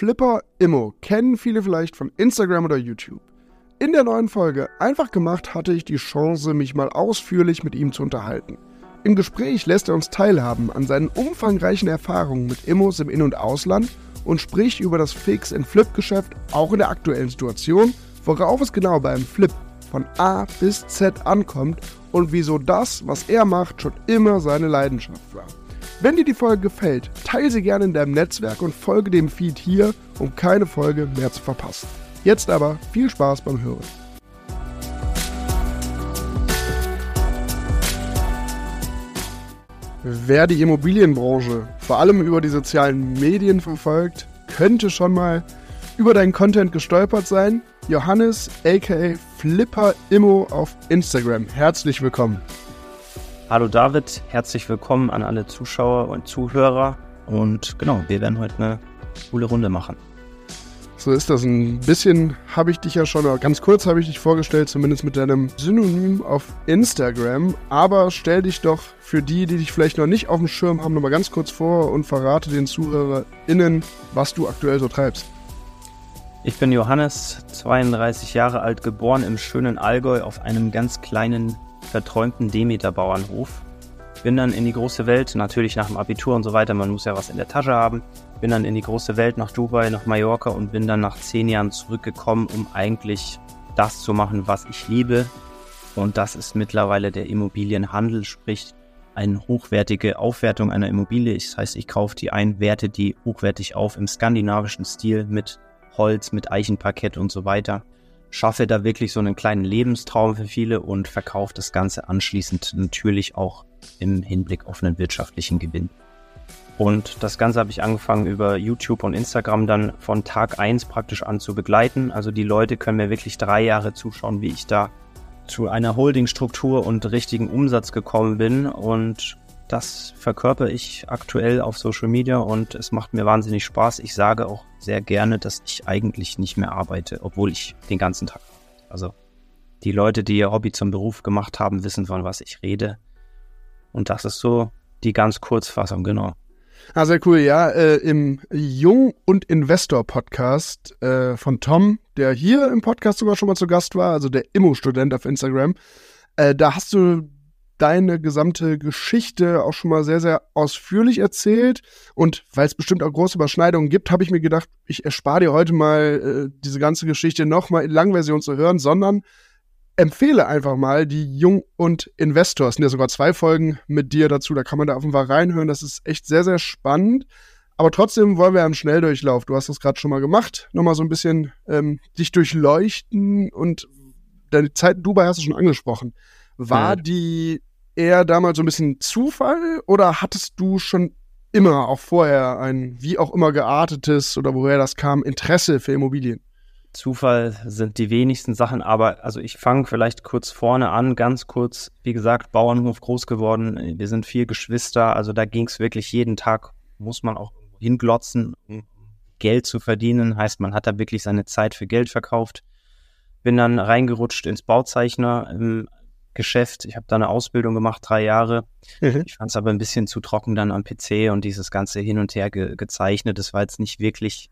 Flipper Immo kennen viele vielleicht von Instagram oder YouTube. In der neuen Folge Einfach gemacht hatte ich die Chance, mich mal ausführlich mit ihm zu unterhalten. Im Gespräch lässt er uns teilhaben an seinen umfangreichen Erfahrungen mit Immos im In- und Ausland und spricht über das Fix-and-Flip-Geschäft auch in der aktuellen Situation, worauf es genau beim Flip von A bis Z ankommt und wieso das, was er macht, schon immer seine Leidenschaft war. Wenn dir die Folge gefällt, teile sie gerne in deinem Netzwerk und folge dem Feed hier, um keine Folge mehr zu verpassen. Jetzt aber viel Spaß beim Hören. Wer die Immobilienbranche vor allem über die sozialen Medien verfolgt, könnte schon mal über deinen Content gestolpert sein. Johannes aka Flipper Immo auf Instagram. Herzlich willkommen. Hallo David, herzlich willkommen an alle Zuschauer und Zuhörer. Und genau, wir werden heute eine coole Runde machen. So ist das. Ein bisschen habe ich dich ja schon, ganz kurz habe ich dich vorgestellt, zumindest mit deinem Synonym auf Instagram. Aber stell dich doch für die, die dich vielleicht noch nicht auf dem Schirm haben, nochmal ganz kurz vor und verrate den ZuhörerInnen, was du aktuell so treibst. Ich bin Johannes, 32 Jahre alt, geboren im schönen Allgäu auf einem ganz kleinen verträumten Demeter-Bauernhof. Bin dann in die große Welt, natürlich nach dem Abitur und so weiter, man muss ja was in der Tasche haben. Bin dann in die große Welt nach Dubai, nach Mallorca und bin dann nach zehn Jahren zurückgekommen, um eigentlich das zu machen, was ich liebe. Und das ist mittlerweile der Immobilienhandel, sprich eine hochwertige Aufwertung einer Immobilie. Das heißt, ich kaufe die ein, werte die hochwertig auf im skandinavischen Stil mit Holz, mit Eichenparkett und so weiter schaffe da wirklich so einen kleinen Lebenstraum für viele und verkaufe das Ganze anschließend natürlich auch im Hinblick auf einen wirtschaftlichen Gewinn. Und das Ganze habe ich angefangen über YouTube und Instagram dann von Tag eins praktisch an zu begleiten. Also die Leute können mir wirklich drei Jahre zuschauen, wie ich da zu einer Holdingstruktur und richtigen Umsatz gekommen bin. Und das verkörper ich aktuell auf Social Media und es macht mir wahnsinnig Spaß. Ich sage auch sehr gerne, dass ich eigentlich nicht mehr arbeite, obwohl ich den ganzen Tag. Also die Leute, die ihr Hobby zum Beruf gemacht haben, wissen, von was ich rede. Und das ist so die ganz Kurzfassung, genau. Ah, sehr cool, ja. Äh, Im Jung- und Investor-Podcast äh, von Tom, der hier im Podcast sogar schon mal zu Gast war, also der Immo-Student auf Instagram, äh, da hast du deine gesamte Geschichte auch schon mal sehr, sehr ausführlich erzählt. Und weil es bestimmt auch große Überschneidungen gibt, habe ich mir gedacht, ich erspare dir heute mal äh, diese ganze Geschichte nochmal in Langversion zu hören, sondern empfehle einfach mal die Jung und Investor. Es sind ja sogar zwei Folgen mit dir dazu, da kann man da auf jeden Fall reinhören. Das ist echt sehr, sehr spannend. Aber trotzdem wollen wir im Schnelldurchlauf, du hast das gerade schon mal gemacht, nochmal so ein bisschen ähm, dich durchleuchten und deine Zeit in Dubai hast du schon angesprochen. War ja. die eher damals so ein bisschen Zufall oder hattest du schon immer, auch vorher, ein wie auch immer geartetes oder woher das kam, Interesse für Immobilien? Zufall sind die wenigsten Sachen, aber also ich fange vielleicht kurz vorne an, ganz kurz, wie gesagt, Bauernhof groß geworden, wir sind vier Geschwister, also da ging es wirklich jeden Tag, muss man auch hinglotzen, um Geld zu verdienen, heißt man hat da wirklich seine Zeit für Geld verkauft. Bin dann reingerutscht ins Bauzeichner, Geschäft. Ich habe da eine Ausbildung gemacht, drei Jahre. Mhm. Ich fand es aber ein bisschen zu trocken dann am PC und dieses ganze hin und her ge gezeichnet. Das war jetzt nicht wirklich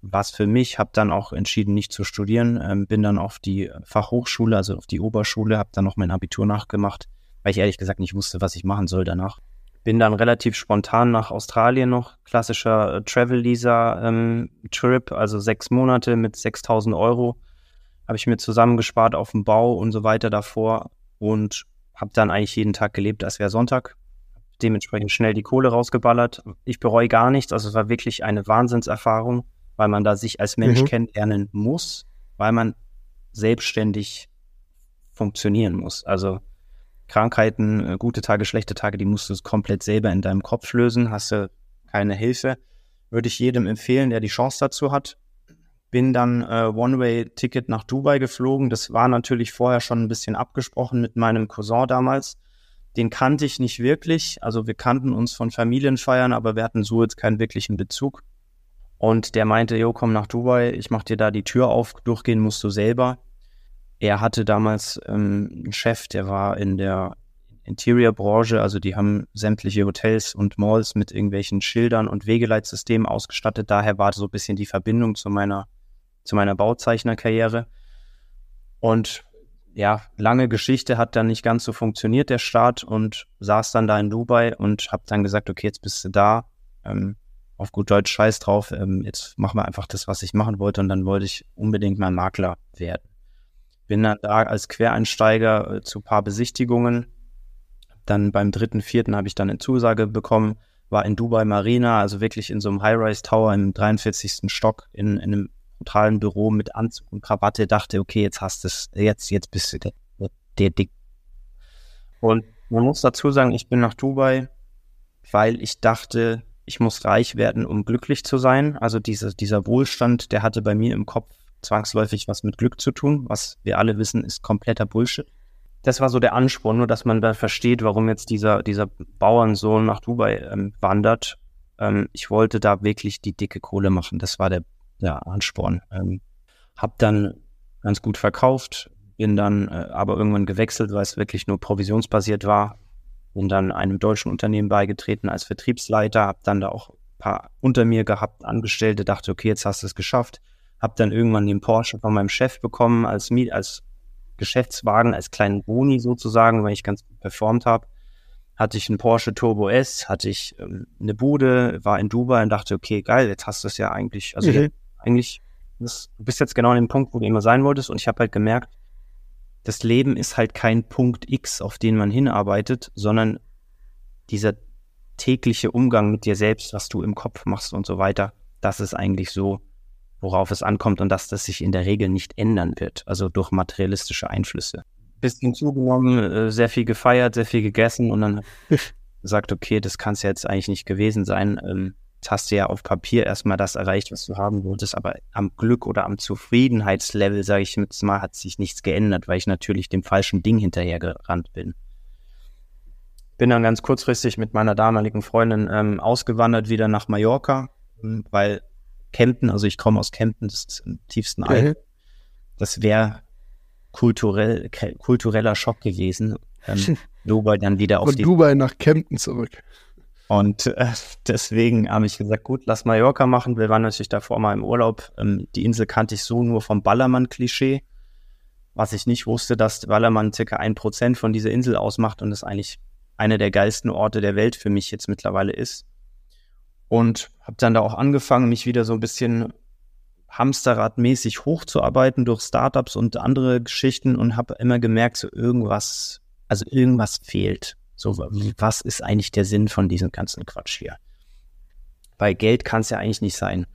was für mich. Habe dann auch entschieden, nicht zu studieren. Ähm, bin dann auf die Fachhochschule, also auf die Oberschule, habe dann noch mein Abitur nachgemacht, weil ich ehrlich gesagt nicht wusste, was ich machen soll danach. Bin dann relativ spontan nach Australien noch, klassischer äh, Travel-Lisa-Trip, ähm, also sechs Monate mit 6000 Euro habe ich mir zusammengespart auf dem Bau und so weiter davor und habe dann eigentlich jeden Tag gelebt, als wäre Sonntag. Dementsprechend schnell die Kohle rausgeballert. Ich bereue gar nichts. Also es war wirklich eine Wahnsinnserfahrung, weil man da sich als Mensch mhm. kennenlernen muss, weil man selbstständig funktionieren muss. Also Krankheiten, äh, gute Tage, schlechte Tage, die musst du komplett selber in deinem Kopf lösen. Hast du keine Hilfe. Würde ich jedem empfehlen, der die Chance dazu hat bin dann äh, One-Way-Ticket nach Dubai geflogen. Das war natürlich vorher schon ein bisschen abgesprochen mit meinem Cousin damals. Den kannte ich nicht wirklich. Also wir kannten uns von Familienfeiern, aber wir hatten so jetzt keinen wirklichen Bezug. Und der meinte, jo, komm nach Dubai, ich mach dir da die Tür auf, durchgehen musst du selber. Er hatte damals ähm, einen Chef, der war in der Interior-Branche, also die haben sämtliche Hotels und Malls mit irgendwelchen Schildern und Wegeleitsystemen ausgestattet. Daher war so ein bisschen die Verbindung zu meiner, zu meiner Bauzeichnerkarriere. Und ja, lange Geschichte hat dann nicht ganz so funktioniert, der Start, und saß dann da in Dubai und habe dann gesagt, okay, jetzt bist du da, ähm, auf gut Deutsch scheiß drauf, ähm, jetzt machen wir einfach das, was ich machen wollte und dann wollte ich unbedingt mal Makler werden. Bin dann da als Quereinsteiger äh, zu paar Besichtigungen. Dann beim dritten, vierten habe ich dann eine Zusage bekommen, war in Dubai Marina, also wirklich in so einem High-Rise Tower im 43. Stock in, in einem brutalen Büro mit Anzug und Krawatte, dachte, okay, jetzt hast du es, jetzt, jetzt bist du der, der Dick. Und man muss dazu sagen, ich bin nach Dubai, weil ich dachte, ich muss reich werden, um glücklich zu sein. Also diese, dieser Wohlstand, der hatte bei mir im Kopf zwangsläufig was mit Glück zu tun, was wir alle wissen, ist kompletter Bullshit. Das war so der Ansporn, nur dass man da versteht, warum jetzt dieser, dieser Bauernsohn nach Dubai ähm, wandert. Ähm, ich wollte da wirklich die dicke Kohle machen. Das war der, der Ansporn. Ähm, hab dann ganz gut verkauft, bin dann äh, aber irgendwann gewechselt, weil es wirklich nur provisionsbasiert war. Bin dann einem deutschen Unternehmen beigetreten als Vertriebsleiter, habe dann da auch ein paar unter mir gehabt, Angestellte, dachte, okay, jetzt hast du es geschafft habe dann irgendwann den Porsche von meinem Chef bekommen als Miet, als Geschäftswagen, als kleinen Boni sozusagen, weil ich ganz gut performt habe. Hatte ich einen Porsche Turbo S, hatte ich ähm, eine Bude, war in Dubai und dachte, okay, geil, jetzt hast du es ja eigentlich, also mhm. Eigentlich, das, du bist jetzt genau an dem Punkt, wo du immer sein wolltest und ich habe halt gemerkt, das Leben ist halt kein Punkt X, auf den man hinarbeitet, sondern dieser tägliche Umgang mit dir selbst, was du im Kopf machst und so weiter, das ist eigentlich so worauf es ankommt und dass das sich in der Regel nicht ändern wird, also durch materialistische Einflüsse. Bisschen zugenommen, äh, sehr viel gefeiert, sehr viel gegessen und dann gesagt, okay, das kann es jetzt eigentlich nicht gewesen sein. Jetzt hast du ja auf Papier erstmal das erreicht, was du haben wolltest, aber am Glück oder am Zufriedenheitslevel, sage ich jetzt mal, hat sich nichts geändert, weil ich natürlich dem falschen Ding hinterhergerannt bin. Bin dann ganz kurzfristig mit meiner damaligen Freundin ähm, ausgewandert wieder nach Mallorca, weil Kempten, also ich komme aus Kempten, das ist im tiefsten Alpen. Mhm. Das wäre kulturell, kultureller Schock gewesen. Ähm, Dubai dann wieder auf Von die... Dubai nach Kempten zurück. Und äh, deswegen habe ich gesagt, gut, lass Mallorca machen. Wir waren natürlich davor mal im Urlaub. Ähm, die Insel kannte ich so nur vom Ballermann-Klischee. Was ich nicht wusste, dass Ballermann circa ein Prozent von dieser Insel ausmacht und es eigentlich einer der geilsten Orte der Welt für mich jetzt mittlerweile ist. Und habe dann da auch angefangen, mich wieder so ein bisschen Hamsterradmäßig hochzuarbeiten durch Startups und andere Geschichten und habe immer gemerkt, so irgendwas, also irgendwas fehlt. So, was ist eigentlich der Sinn von diesem ganzen Quatsch hier? Weil Geld kann es ja eigentlich nicht sein.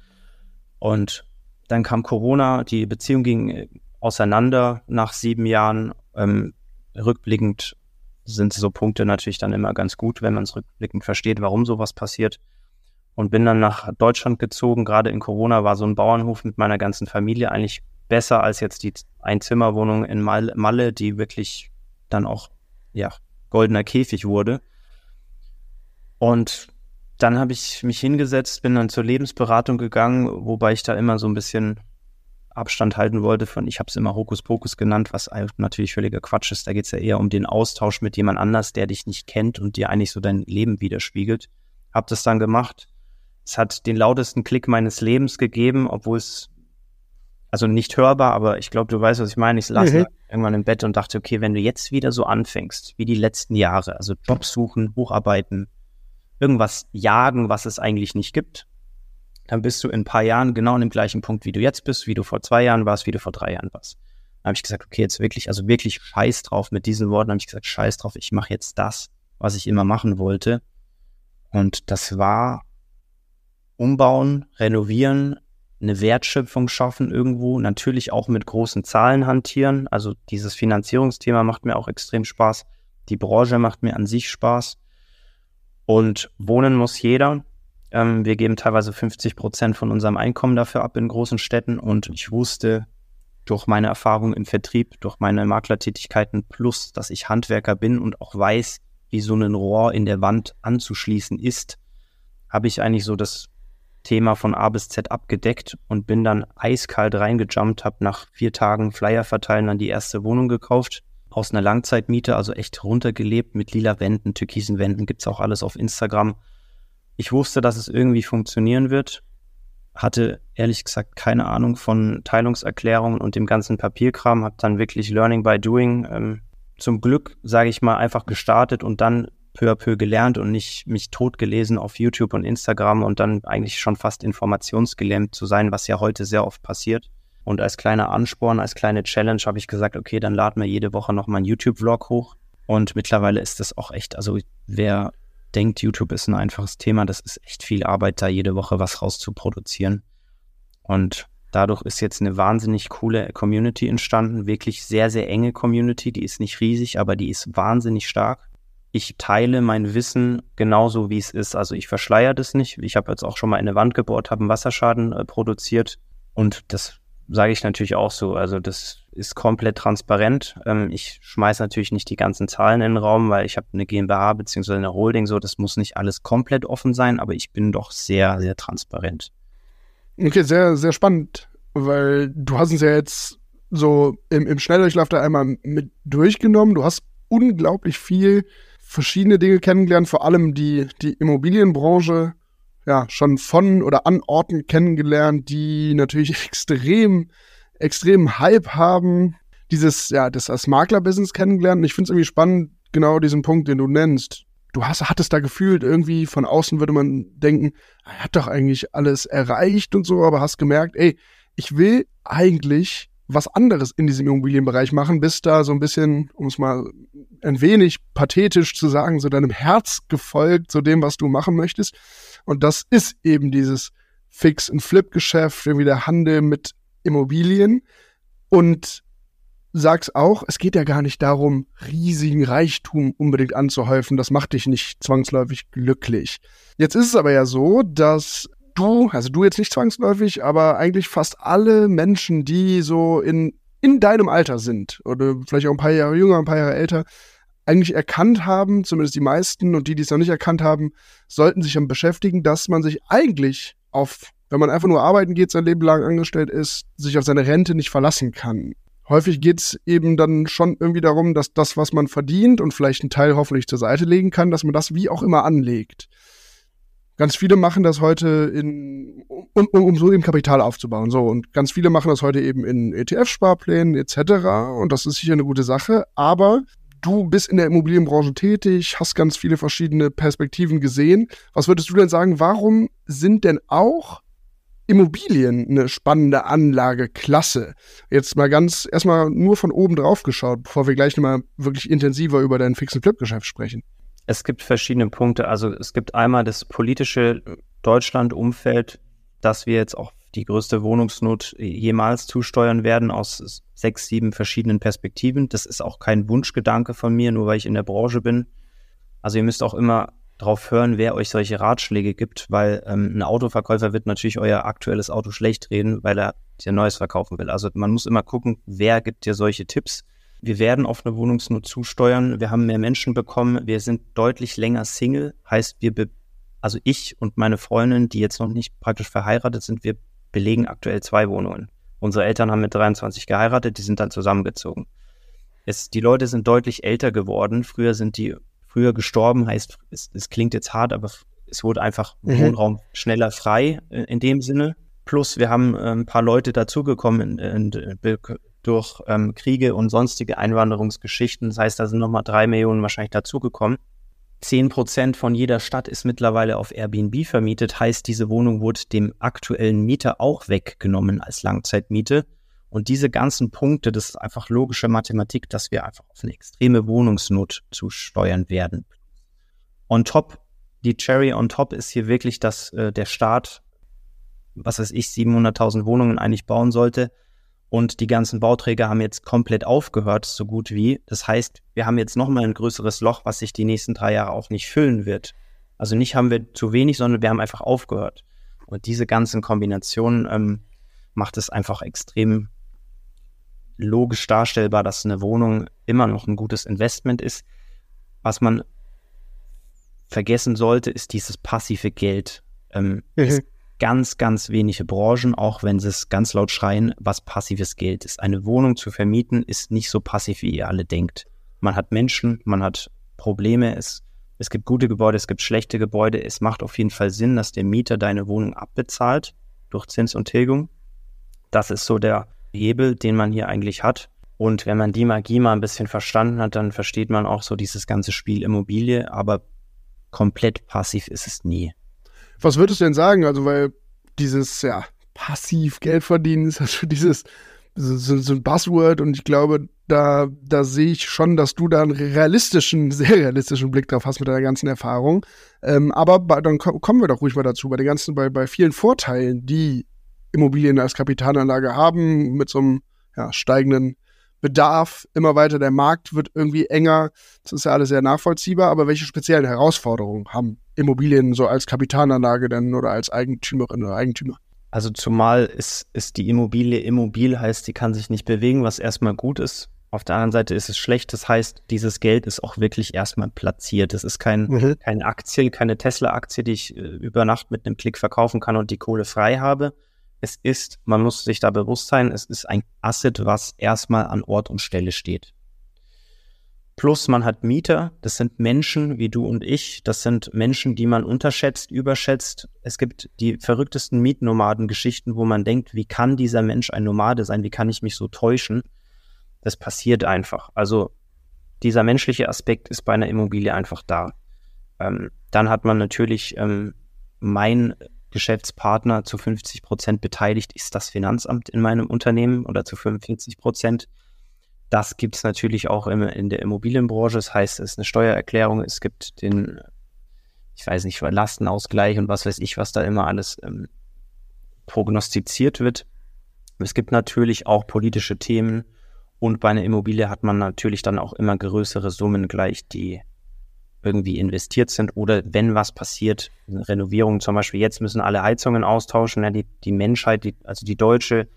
Und dann kam Corona, die Beziehung ging äh, auseinander nach sieben Jahren. Ähm, rückblickend sind so Punkte natürlich dann immer ganz gut, wenn man es rückblickend versteht, warum sowas passiert und bin dann nach Deutschland gezogen. Gerade in Corona war so ein Bauernhof mit meiner ganzen Familie eigentlich besser als jetzt die Einzimmerwohnung in Malle, die wirklich dann auch, ja, goldener Käfig wurde. Und dann habe ich mich hingesetzt, bin dann zur Lebensberatung gegangen, wobei ich da immer so ein bisschen Abstand halten wollte von, ich habe es immer Hokuspokus genannt, was natürlich völliger Quatsch ist. Da geht es ja eher um den Austausch mit jemand anders, der dich nicht kennt und dir eigentlich so dein Leben widerspiegelt. Hab das dann gemacht, es hat den lautesten Klick meines Lebens gegeben, obwohl es also nicht hörbar, aber ich glaube, du weißt, was ich meine. Ich saß mhm. irgendwann im Bett und dachte, okay, wenn du jetzt wieder so anfängst, wie die letzten Jahre, also Jobs suchen, Hocharbeiten, irgendwas jagen, was es eigentlich nicht gibt, dann bist du in ein paar Jahren genau an dem gleichen Punkt, wie du jetzt bist, wie du vor zwei Jahren warst, wie du vor drei Jahren warst. Dann habe ich gesagt, okay, jetzt wirklich, also wirklich scheiß drauf mit diesen Worten, habe ich gesagt, scheiß drauf, ich mache jetzt das, was ich immer machen wollte. Und das war umbauen, renovieren, eine Wertschöpfung schaffen irgendwo, natürlich auch mit großen Zahlen hantieren. Also dieses Finanzierungsthema macht mir auch extrem Spaß. Die Branche macht mir an sich Spaß. Und wohnen muss jeder. Ähm, wir geben teilweise 50 Prozent von unserem Einkommen dafür ab in großen Städten. Und ich wusste durch meine Erfahrung im Vertrieb, durch meine Maklertätigkeiten plus, dass ich Handwerker bin und auch weiß, wie so ein Rohr in der Wand anzuschließen ist, habe ich eigentlich so das Thema von A bis Z abgedeckt und bin dann eiskalt reingejumpt, habe nach vier Tagen Flyer verteilen dann die erste Wohnung gekauft. aus einer Langzeitmiete, also echt runtergelebt mit lila Wänden, türkisen Wänden, gibt es auch alles auf Instagram. Ich wusste, dass es irgendwie funktionieren wird, hatte ehrlich gesagt keine Ahnung von Teilungserklärungen und dem ganzen Papierkram, habe dann wirklich Learning by Doing ähm, zum Glück, sage ich mal, einfach gestartet und dann peu à peu gelernt und nicht mich totgelesen auf YouTube und Instagram und dann eigentlich schon fast informationsgelähmt zu sein, was ja heute sehr oft passiert. Und als kleiner Ansporn, als kleine Challenge habe ich gesagt, okay, dann laden wir jede Woche noch mal einen YouTube-Vlog hoch. Und mittlerweile ist das auch echt, also wer denkt, YouTube ist ein einfaches Thema, das ist echt viel Arbeit, da jede Woche was rauszuproduzieren. Und dadurch ist jetzt eine wahnsinnig coole Community entstanden, wirklich sehr, sehr enge Community. Die ist nicht riesig, aber die ist wahnsinnig stark. Ich teile mein Wissen genauso, wie es ist. Also ich verschleiere das nicht. Ich habe jetzt auch schon mal in eine Wand gebohrt, habe einen Wasserschaden äh, produziert und das sage ich natürlich auch so. Also das ist komplett transparent. Ähm, ich schmeiße natürlich nicht die ganzen Zahlen in den Raum, weil ich habe eine GmbH bzw. eine Holding, so das muss nicht alles komplett offen sein, aber ich bin doch sehr, sehr transparent. Okay, sehr, sehr spannend, weil du hast uns ja jetzt so im, im Schnelldurchlauf da einmal mit durchgenommen. Du hast unglaublich viel verschiedene Dinge kennengelernt, vor allem die, die Immobilienbranche ja, schon von oder an Orten kennengelernt, die natürlich extrem, extrem Hype haben. Dieses, ja, das als Makler-Business kennengelernt. Und ich finde es irgendwie spannend, genau diesen Punkt, den du nennst. Du hast, hattest da gefühlt, irgendwie von außen würde man denken, er hat doch eigentlich alles erreicht und so, aber hast gemerkt, ey, ich will eigentlich was anderes in diesem Immobilienbereich machen, bist da so ein bisschen, um es mal ein wenig pathetisch zu sagen, so deinem Herz gefolgt, so dem, was du machen möchtest. Und das ist eben dieses Fix- and Flip-Geschäft, irgendwie der Handel mit Immobilien. Und sag's auch, es geht ja gar nicht darum, riesigen Reichtum unbedingt anzuhäufen. Das macht dich nicht zwangsläufig glücklich. Jetzt ist es aber ja so, dass du, also du jetzt nicht zwangsläufig, aber eigentlich fast alle Menschen, die so in, in deinem Alter sind oder vielleicht auch ein paar Jahre jünger, ein paar Jahre älter, eigentlich erkannt haben, zumindest die meisten und die, die es noch nicht erkannt haben, sollten sich damit beschäftigen, dass man sich eigentlich auf, wenn man einfach nur arbeiten geht, sein Leben lang angestellt ist, sich auf seine Rente nicht verlassen kann. Häufig geht es eben dann schon irgendwie darum, dass das, was man verdient und vielleicht einen Teil hoffentlich zur Seite legen kann, dass man das wie auch immer anlegt. Ganz viele machen das heute in, um, um, um so eben Kapital aufzubauen. So, und ganz viele machen das heute eben in ETF-Sparplänen etc. Und das ist sicher eine gute Sache. Aber du bist in der Immobilienbranche tätig, hast ganz viele verschiedene Perspektiven gesehen. Was würdest du denn sagen, warum sind denn auch Immobilien eine spannende Anlageklasse? Jetzt mal ganz erstmal nur von oben drauf geschaut, bevor wir gleich nochmal wirklich intensiver über dein Fix- und Flip-Geschäft sprechen. Es gibt verschiedene Punkte. Also es gibt einmal das politische Deutschland-Umfeld, das wir jetzt auch die größte Wohnungsnot jemals zusteuern werden aus sechs, sieben verschiedenen Perspektiven. Das ist auch kein Wunschgedanke von mir, nur weil ich in der Branche bin. Also ihr müsst auch immer drauf hören, wer euch solche Ratschläge gibt, weil ähm, ein Autoverkäufer wird natürlich euer aktuelles Auto schlecht reden, weil er dir Neues verkaufen will. Also man muss immer gucken, wer gibt dir solche Tipps. Wir werden auf eine Wohnungsnot zusteuern. Wir haben mehr Menschen bekommen. Wir sind deutlich länger Single. Heißt, wir, also ich und meine Freundin, die jetzt noch nicht praktisch verheiratet sind, wir belegen aktuell zwei Wohnungen. Unsere Eltern haben mit 23 geheiratet, die sind dann zusammengezogen. Es, die Leute sind deutlich älter geworden. Früher sind die früher gestorben, heißt, es, es klingt jetzt hart, aber es wurde einfach mhm. Wohnraum schneller frei in, in, dem Sinne. Plus wir haben äh, ein paar Leute dazugekommen durch ähm, Kriege und sonstige Einwanderungsgeschichten. Das heißt, da sind nochmal drei Millionen wahrscheinlich dazugekommen. 10 Prozent von jeder Stadt ist mittlerweile auf Airbnb vermietet, heißt, diese Wohnung wurde dem aktuellen Mieter auch weggenommen als Langzeitmiete. Und diese ganzen Punkte, das ist einfach logische Mathematik, dass wir einfach auf eine extreme Wohnungsnot zusteuern werden. On top, die Cherry on top ist hier wirklich, dass äh, der Staat, was weiß ich, 700.000 Wohnungen eigentlich bauen sollte, und die ganzen Bauträger haben jetzt komplett aufgehört, so gut wie. Das heißt, wir haben jetzt nochmal ein größeres Loch, was sich die nächsten drei Jahre auch nicht füllen wird. Also nicht haben wir zu wenig, sondern wir haben einfach aufgehört. Und diese ganzen Kombinationen ähm, macht es einfach extrem logisch darstellbar, dass eine Wohnung immer noch ein gutes Investment ist. Was man vergessen sollte, ist dieses passive Geld. Ähm, mhm. es, ganz, ganz wenige Branchen, auch wenn sie es ganz laut schreien, was passives Geld ist. Eine Wohnung zu vermieten ist nicht so passiv, wie ihr alle denkt. Man hat Menschen, man hat Probleme, es, es gibt gute Gebäude, es gibt schlechte Gebäude. Es macht auf jeden Fall Sinn, dass der Mieter deine Wohnung abbezahlt durch Zins und Tilgung. Das ist so der Hebel, den man hier eigentlich hat. Und wenn man die Magie mal ein bisschen verstanden hat, dann versteht man auch so dieses ganze Spiel Immobilie, aber komplett passiv ist es nie. Was würdest du denn sagen? Also, weil dieses, ja, passiv Geld verdienen ist also dieses, so, so ein Buzzword und ich glaube, da, da sehe ich schon, dass du da einen realistischen, sehr realistischen Blick drauf hast mit deiner ganzen Erfahrung. Ähm, aber bei, dann kommen wir doch ruhig mal dazu, bei den ganzen, bei, bei vielen Vorteilen, die Immobilien als Kapitalanlage haben, mit so einem ja, steigenden Bedarf immer weiter, der Markt wird irgendwie enger. Das ist ja alles sehr nachvollziehbar, aber welche speziellen Herausforderungen haben Immobilien so als Kapitalanlage denn oder als Eigentümerin oder Eigentümer? Also zumal ist, ist die Immobilie immobil, heißt, die kann sich nicht bewegen, was erstmal gut ist. Auf der anderen Seite ist es schlecht, das heißt, dieses Geld ist auch wirklich erstmal platziert. Es ist kein, mhm. keine Aktie, keine Tesla-Aktie, die ich äh, über Nacht mit einem Klick verkaufen kann und die Kohle frei habe, es ist, man muss sich da bewusst sein, es ist ein Asset, was erstmal an Ort und Stelle steht. Plus man hat Mieter, das sind Menschen wie du und ich, das sind Menschen, die man unterschätzt, überschätzt. Es gibt die verrücktesten Mietnomaden-Geschichten, wo man denkt, wie kann dieser Mensch ein Nomade sein, wie kann ich mich so täuschen? Das passiert einfach. Also dieser menschliche Aspekt ist bei einer Immobilie einfach da. Ähm, dann hat man natürlich ähm, mein Geschäftspartner zu 50 Prozent beteiligt ist das Finanzamt in meinem Unternehmen oder zu 45 Prozent. Das gibt es natürlich auch im, in der Immobilienbranche. Das heißt, es ist eine Steuererklärung, es gibt den, ich weiß nicht, Lastenausgleich und was weiß ich, was da immer alles ähm, prognostiziert wird. Es gibt natürlich auch politische Themen und bei einer Immobilie hat man natürlich dann auch immer größere Summen gleich, die irgendwie investiert sind oder wenn was passiert, Renovierung zum Beispiel, jetzt müssen alle Heizungen austauschen, ja, die, die Menschheit, die, also die deutsche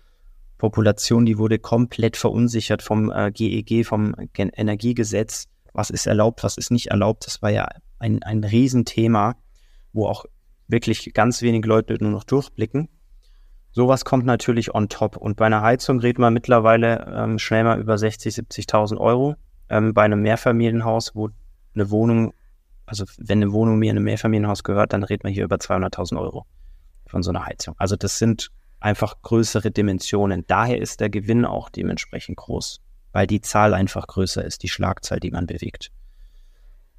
Population, die wurde komplett verunsichert vom äh, GEG, vom Energiegesetz. Was ist erlaubt, was ist nicht erlaubt? Das war ja ein, ein Riesenthema, wo auch wirklich ganz wenig Leute nur noch durchblicken. Sowas kommt natürlich on top. Und bei einer Heizung reden wir mittlerweile ähm, schnell mal über 60, 70.000 Euro. Ähm, bei einem Mehrfamilienhaus, wo eine Wohnung, also wenn eine Wohnung mir in einem Mehrfamilienhaus gehört, dann redet man hier über 200.000 Euro von so einer Heizung. Also das sind einfach größere Dimensionen. Daher ist der Gewinn auch dementsprechend groß, weil die Zahl einfach größer ist, die Schlagzahl, die man bewegt.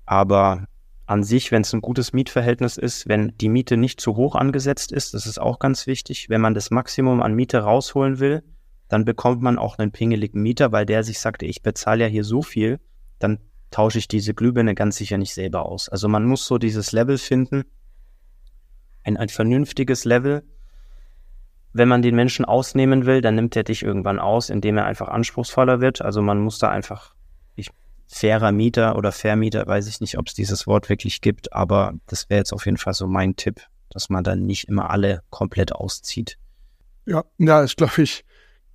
Aber an sich, wenn es ein gutes Mietverhältnis ist, wenn die Miete nicht zu hoch angesetzt ist, das ist auch ganz wichtig. Wenn man das Maximum an Miete rausholen will, dann bekommt man auch einen pingeligen Mieter, weil der sich sagt, ich bezahle ja hier so viel, dann tausche ich diese Glühbirne ganz sicher nicht selber aus. Also man muss so dieses Level finden, ein, ein vernünftiges Level. Wenn man den Menschen ausnehmen will, dann nimmt er dich irgendwann aus, indem er einfach anspruchsvoller wird. Also man muss da einfach, ich, fairer Mieter oder Vermieter, weiß ich nicht, ob es dieses Wort wirklich gibt, aber das wäre jetzt auf jeden Fall so mein Tipp, dass man dann nicht immer alle komplett auszieht. Ja, ja, ist, glaube ich.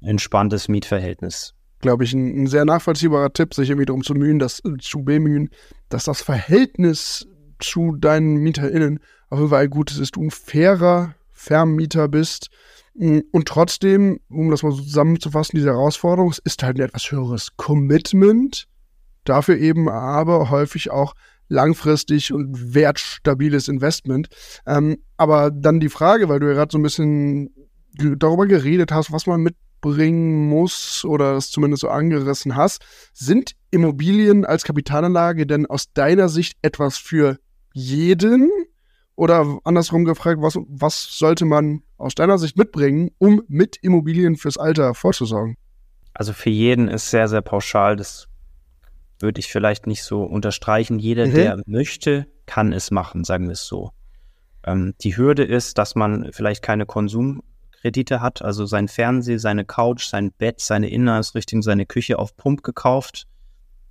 Entspanntes Mietverhältnis glaube ich, ein, ein, sehr nachvollziehbarer Tipp, sich irgendwie darum zu mühen, dass, zu bemühen, dass das Verhältnis zu deinen MieterInnen auf jeden Fall gut ist, du ein fairer Vermieter bist. Mm, und trotzdem, um das mal so zusammenzufassen, diese Herausforderung, es ist halt ein etwas höheres Commitment, dafür eben aber häufig auch langfristig und wertstabiles Investment. Ähm, aber dann die Frage, weil du ja gerade so ein bisschen darüber geredet hast, was man mit bringen muss oder es zumindest so angerissen hast. Sind Immobilien als Kapitalanlage denn aus deiner Sicht etwas für jeden? Oder andersrum gefragt, was, was sollte man aus deiner Sicht mitbringen, um mit Immobilien fürs Alter vorzusorgen? Also für jeden ist sehr, sehr pauschal. Das würde ich vielleicht nicht so unterstreichen. Jeder, mhm. der möchte, kann es machen, sagen wir es so. Ähm, die Hürde ist, dass man vielleicht keine Konsum Kredite hat, also sein Fernseher, seine Couch, sein Bett, seine Innenausrichtung, seine Küche auf Pump gekauft,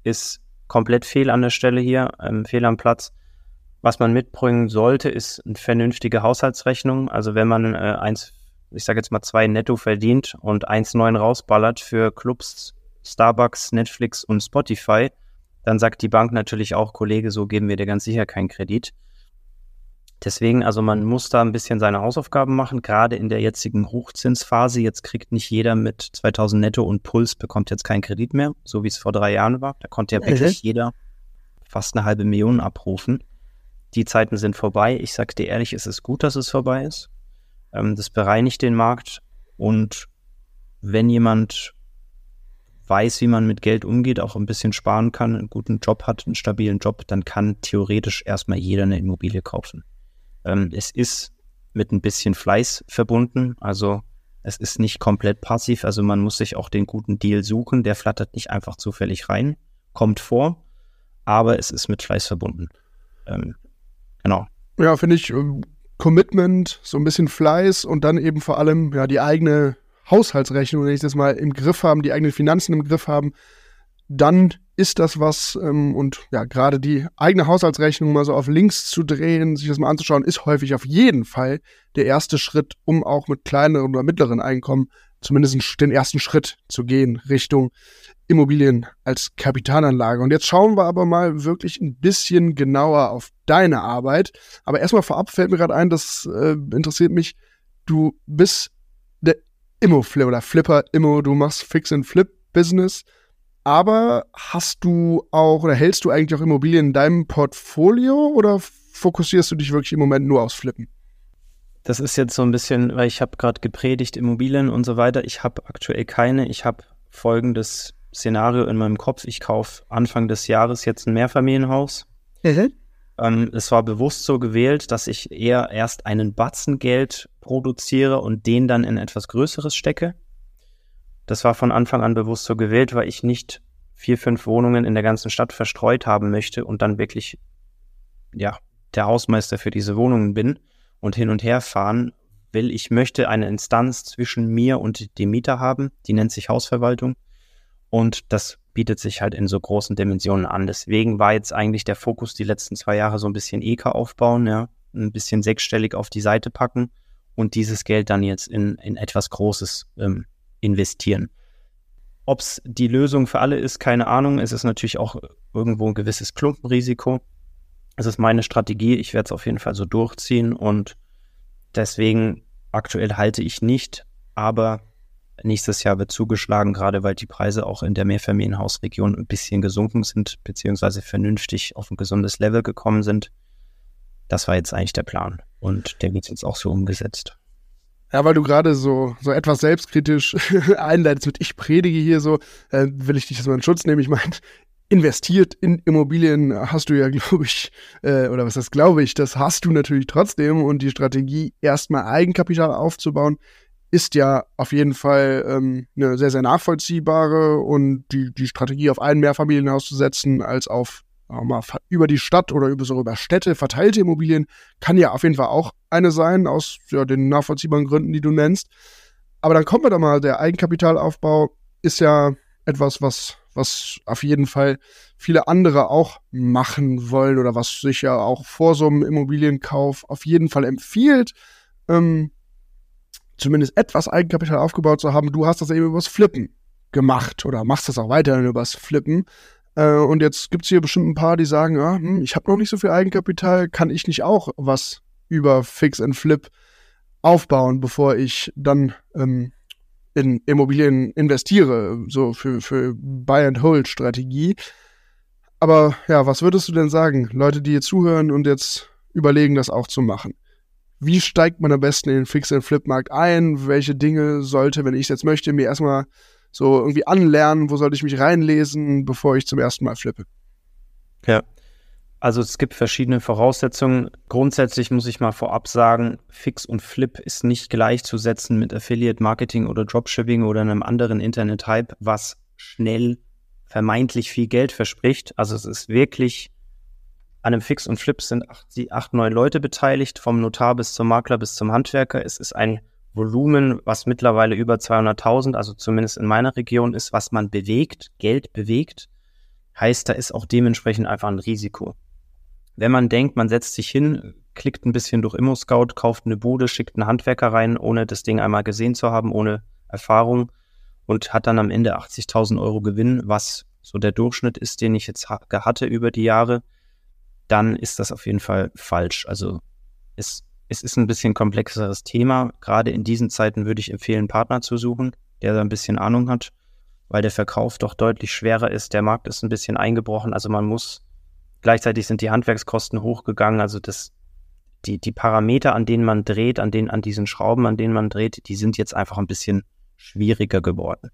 ist komplett fehl an der Stelle hier, ähm, fehl am Platz. Was man mitbringen sollte, ist eine vernünftige Haushaltsrechnung. Also wenn man äh, eins, ich sage jetzt mal zwei netto verdient und 1,9 rausballert für Clubs, Starbucks, Netflix und Spotify, dann sagt die Bank natürlich auch, Kollege, so geben wir dir ganz sicher keinen Kredit. Deswegen, also man muss da ein bisschen seine Hausaufgaben machen, gerade in der jetzigen Hochzinsphase. Jetzt kriegt nicht jeder mit 2000 netto und Puls bekommt jetzt keinen Kredit mehr, so wie es vor drei Jahren war. Da konnte ja mhm. wirklich jeder fast eine halbe Million abrufen. Die Zeiten sind vorbei. Ich sage dir ehrlich, es ist gut, dass es vorbei ist. Ähm, das bereinigt den Markt und wenn jemand weiß, wie man mit Geld umgeht, auch ein bisschen sparen kann, einen guten Job hat, einen stabilen Job, dann kann theoretisch erstmal jeder eine Immobilie kaufen. Ähm, es ist mit ein bisschen Fleiß verbunden, also es ist nicht komplett passiv, also man muss sich auch den guten Deal suchen, der flattert nicht einfach zufällig rein, kommt vor, aber es ist mit Fleiß verbunden. Ähm, genau. Ja, finde ich ähm, Commitment, so ein bisschen Fleiß und dann eben vor allem ja die eigene Haushaltsrechnung, wenn ich das mal im Griff haben, die eigenen Finanzen im Griff haben, dann ist das was ähm, und ja, gerade die eigene Haushaltsrechnung mal so auf links zu drehen, sich das mal anzuschauen, ist häufig auf jeden Fall der erste Schritt, um auch mit kleineren oder mittleren Einkommen zumindest den ersten Schritt zu gehen Richtung Immobilien als Kapitalanlage. Und jetzt schauen wir aber mal wirklich ein bisschen genauer auf deine Arbeit. Aber erstmal vorab fällt mir gerade ein, das äh, interessiert mich. Du bist der Immo-Flip oder Flipper Immo, du machst Fix-and-Flip-Business. Aber hast du auch oder hältst du eigentlich auch Immobilien in deinem Portfolio oder fokussierst du dich wirklich im Moment nur aufs Flippen? Das ist jetzt so ein bisschen, weil ich habe gerade gepredigt, Immobilien und so weiter. Ich habe aktuell keine. Ich habe folgendes Szenario in meinem Kopf. Ich kaufe Anfang des Jahres jetzt ein Mehrfamilienhaus. Mhm. Ähm, es war bewusst so gewählt, dass ich eher erst einen Batzen Geld produziere und den dann in etwas Größeres stecke. Das war von Anfang an bewusst so gewählt, weil ich nicht vier, fünf Wohnungen in der ganzen Stadt verstreut haben möchte und dann wirklich, ja, der Hausmeister für diese Wohnungen bin und hin und her fahren will. Ich möchte eine Instanz zwischen mir und dem Mieter haben, die nennt sich Hausverwaltung. Und das bietet sich halt in so großen Dimensionen an. Deswegen war jetzt eigentlich der Fokus die letzten zwei Jahre so ein bisschen EK aufbauen, ja, ein bisschen sechsstellig auf die Seite packen und dieses Geld dann jetzt in, in etwas Großes ähm, investieren. Ob es die Lösung für alle ist, keine Ahnung. Es ist natürlich auch irgendwo ein gewisses Klumpenrisiko. Es ist meine Strategie. Ich werde es auf jeden Fall so durchziehen und deswegen aktuell halte ich nicht, aber nächstes Jahr wird zugeschlagen, gerade weil die Preise auch in der Mehrfamilienhausregion ein bisschen gesunken sind, beziehungsweise vernünftig auf ein gesundes Level gekommen sind. Das war jetzt eigentlich der Plan und der wird jetzt auch so umgesetzt. Ja, weil du gerade so, so etwas selbstkritisch einleitest mit ich predige hier so, äh, will ich dich das mal in Schutz nehmen. Ich meine, investiert in Immobilien hast du ja, glaube ich, äh, oder was heißt glaube ich, das hast du natürlich trotzdem und die Strategie, erstmal Eigenkapital aufzubauen, ist ja auf jeden Fall ähm, eine sehr, sehr nachvollziehbare und die, die Strategie auf ein Mehrfamilienhaus zu setzen, als auf über die Stadt oder über so über Städte verteilte Immobilien, kann ja auf jeden Fall auch eine sein, aus ja, den nachvollziehbaren Gründen, die du nennst. Aber dann kommen wir da mal, der Eigenkapitalaufbau ist ja etwas, was, was auf jeden Fall viele andere auch machen wollen oder was sich ja auch vor so einem Immobilienkauf auf jeden Fall empfiehlt. Ähm, zumindest etwas Eigenkapital aufgebaut zu haben. Du hast das eben übers Flippen gemacht oder machst das auch weiterhin übers Flippen. Äh, und jetzt gibt es hier bestimmt ein paar, die sagen, ja, hm, ich habe noch nicht so viel Eigenkapital, kann ich nicht auch was über Fix and Flip aufbauen, bevor ich dann ähm, in Immobilien investiere, so für, für Buy-and-Hold-Strategie. Aber ja, was würdest du denn sagen, Leute, die hier zuhören und jetzt überlegen, das auch zu machen? Wie steigt man am besten in den Fix-and-Flip-Markt ein? Welche Dinge sollte, wenn ich es jetzt möchte, mir erstmal so irgendwie anlernen? Wo sollte ich mich reinlesen, bevor ich zum ersten Mal flippe? Ja, also es gibt verschiedene Voraussetzungen. Grundsätzlich muss ich mal vorab sagen, Fix und Flip ist nicht gleichzusetzen mit Affiliate Marketing oder Dropshipping oder einem anderen Internet-Hype, was schnell vermeintlich viel Geld verspricht. Also es ist wirklich an einem Fix und Flip sind acht, acht, neun Leute beteiligt, vom Notar bis zum Makler bis zum Handwerker. Es ist ein Volumen, was mittlerweile über 200.000, also zumindest in meiner Region ist, was man bewegt, Geld bewegt. Heißt, da ist auch dementsprechend einfach ein Risiko. Wenn man denkt, man setzt sich hin, klickt ein bisschen durch ImmoScout, kauft eine Bude, schickt einen Handwerker rein, ohne das Ding einmal gesehen zu haben, ohne Erfahrung und hat dann am Ende 80.000 Euro Gewinn, was so der Durchschnitt ist, den ich jetzt hatte über die Jahre, dann ist das auf jeden Fall falsch. Also es, es ist ein bisschen komplexeres Thema. Gerade in diesen Zeiten würde ich empfehlen, einen Partner zu suchen, der da ein bisschen Ahnung hat, weil der Verkauf doch deutlich schwerer ist. Der Markt ist ein bisschen eingebrochen. Also man muss, gleichzeitig sind die Handwerkskosten hochgegangen. Also das, die, die Parameter, an denen man dreht, an den, an diesen Schrauben, an denen man dreht, die sind jetzt einfach ein bisschen schwieriger geworden.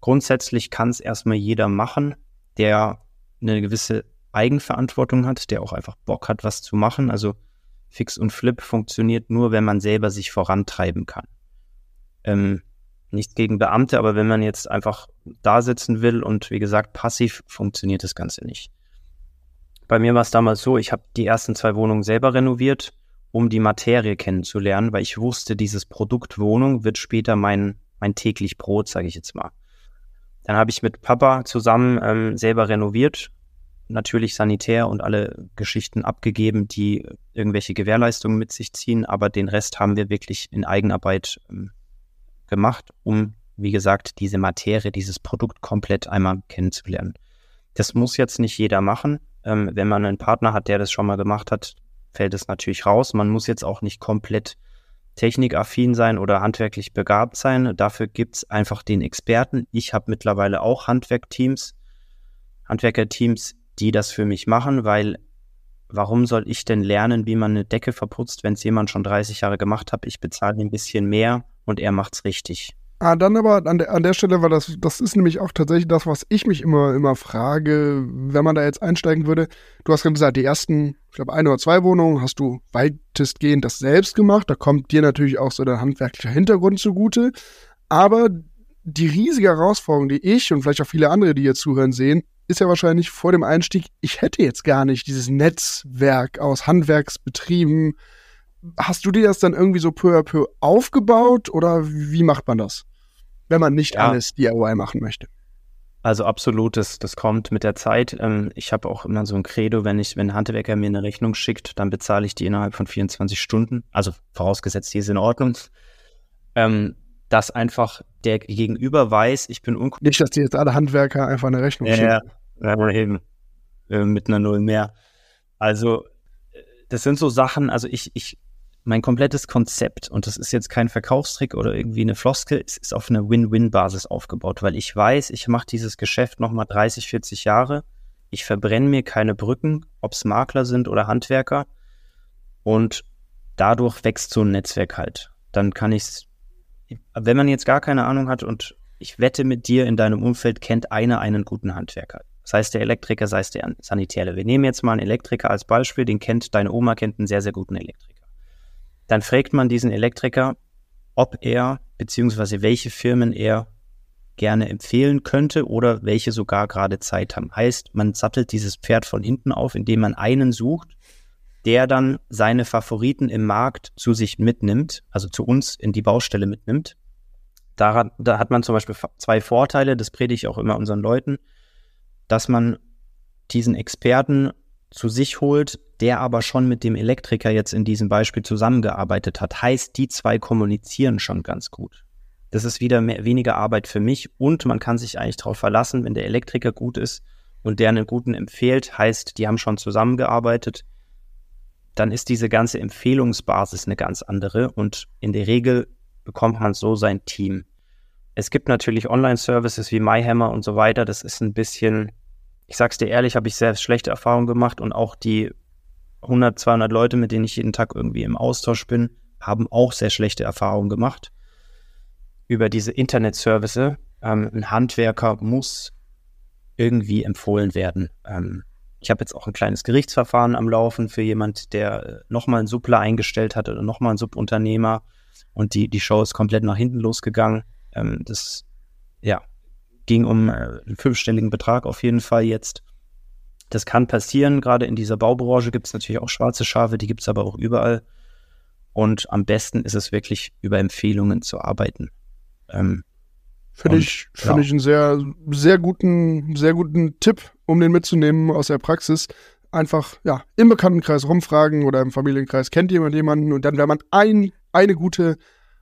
Grundsätzlich kann es erstmal jeder machen, der eine gewisse Eigenverantwortung hat, der auch einfach Bock hat, was zu machen. Also Fix und Flip funktioniert nur, wenn man selber sich vorantreiben kann. Ähm, nichts gegen Beamte, aber wenn man jetzt einfach da sitzen will und wie gesagt passiv, funktioniert das Ganze nicht. Bei mir war es damals so, ich habe die ersten zwei Wohnungen selber renoviert, um die Materie kennenzulernen, weil ich wusste, dieses Produkt Wohnung wird später mein, mein täglich Brot, sage ich jetzt mal. Dann habe ich mit Papa zusammen ähm, selber renoviert, natürlich sanitär und alle Geschichten abgegeben, die irgendwelche Gewährleistungen mit sich ziehen, aber den Rest haben wir wirklich in Eigenarbeit ähm, gemacht, um, wie gesagt, diese Materie, dieses Produkt komplett einmal kennenzulernen. Das muss jetzt nicht jeder machen. Ähm, wenn man einen Partner hat, der das schon mal gemacht hat, fällt es natürlich raus. Man muss jetzt auch nicht komplett technikaffin sein oder handwerklich begabt sein. Dafür gibt es einfach den Experten. Ich habe mittlerweile auch Handwerkteams, Handwerkerteams, die das für mich machen, weil warum soll ich denn lernen, wie man eine Decke verputzt, wenn es jemand schon 30 Jahre gemacht hat? Ich bezahle ein bisschen mehr und er macht's richtig. Ah, dann aber an der, an der Stelle, weil das, das ist nämlich auch tatsächlich das, was ich mich immer, immer frage, wenn man da jetzt einsteigen würde. Du hast gerade gesagt, die ersten, ich glaube, ein oder zwei Wohnungen hast du weitestgehend das selbst gemacht. Da kommt dir natürlich auch so der handwerkliche Hintergrund zugute. Aber die riesige Herausforderung, die ich und vielleicht auch viele andere, die hier zuhören, sehen, ist ja wahrscheinlich vor dem Einstieg, ich hätte jetzt gar nicht dieses Netzwerk aus Handwerksbetrieben, hast du dir das dann irgendwie so peu à peu aufgebaut oder wie macht man das, wenn man nicht ja. alles DIY machen möchte? Also absolut, das, das kommt mit der Zeit. Ähm, ich habe auch immer so ein Credo, wenn ich, wenn ein Handwerker mir eine Rechnung schickt, dann bezahle ich die innerhalb von 24 Stunden. Also vorausgesetzt, die ist in Ordnung. Ähm, dass einfach der Gegenüber weiß, ich bin uncool. Nicht, dass die jetzt alle Handwerker einfach eine Rechnung ja, schicken. Ja, eben. Äh, mit einer Null mehr. Also, äh, das sind so Sachen, also ich, ich mein komplettes Konzept, und das ist jetzt kein Verkaufstrick oder irgendwie eine Floskel, es ist auf einer Win-Win-Basis aufgebaut, weil ich weiß, ich mache dieses Geschäft nochmal 30, 40 Jahre. Ich verbrenne mir keine Brücken, ob es Makler sind oder Handwerker. Und dadurch wächst so ein Netzwerk halt. Dann kann ich es, wenn man jetzt gar keine Ahnung hat und ich wette mit dir, in deinem Umfeld kennt einer einen guten Handwerker. Sei es der Elektriker, sei es der Sanitäre. Wir nehmen jetzt mal einen Elektriker als Beispiel, den kennt deine Oma, kennt einen sehr, sehr guten Elektriker. Dann fragt man diesen Elektriker, ob er beziehungsweise welche Firmen er gerne empfehlen könnte oder welche sogar gerade Zeit haben. Heißt, man sattelt dieses Pferd von hinten auf, indem man einen sucht, der dann seine Favoriten im Markt zu sich mitnimmt, also zu uns in die Baustelle mitnimmt. Daran, da hat man zum Beispiel zwei Vorteile, das predige ich auch immer unseren Leuten, dass man diesen Experten zu sich holt, der aber schon mit dem Elektriker jetzt in diesem Beispiel zusammengearbeitet hat. Heißt, die zwei kommunizieren schon ganz gut. Das ist wieder mehr, weniger Arbeit für mich und man kann sich eigentlich darauf verlassen, wenn der Elektriker gut ist und der einen guten empfiehlt, heißt, die haben schon zusammengearbeitet, dann ist diese ganze Empfehlungsbasis eine ganz andere und in der Regel bekommt man so sein Team. Es gibt natürlich Online-Services wie MyHammer und so weiter, das ist ein bisschen ich sag's dir ehrlich, habe ich sehr schlechte Erfahrungen gemacht und auch die 100, 200 Leute, mit denen ich jeden Tag irgendwie im Austausch bin, haben auch sehr schlechte Erfahrungen gemacht über diese Internet-Service. Ähm, ein Handwerker muss irgendwie empfohlen werden. Ähm, ich habe jetzt auch ein kleines Gerichtsverfahren am Laufen für jemand, der äh, nochmal einen Suppler eingestellt hat oder nochmal einen Subunternehmer und die, die Show ist komplett nach hinten losgegangen. Ähm, das, ja, ging um äh, einen fünfstelligen Betrag auf jeden Fall jetzt. Das kann passieren, gerade in dieser Baubranche gibt es natürlich auch schwarze Schafe, die gibt es aber auch überall. Und am besten ist es wirklich, über Empfehlungen zu arbeiten. Ähm, Finde ich, find ja. ich einen sehr, sehr guten, sehr guten Tipp, um den mitzunehmen aus der Praxis. Einfach, ja, im Bekanntenkreis rumfragen oder im Familienkreis kennt jemand jemanden und dann, wenn man ein, eine gute,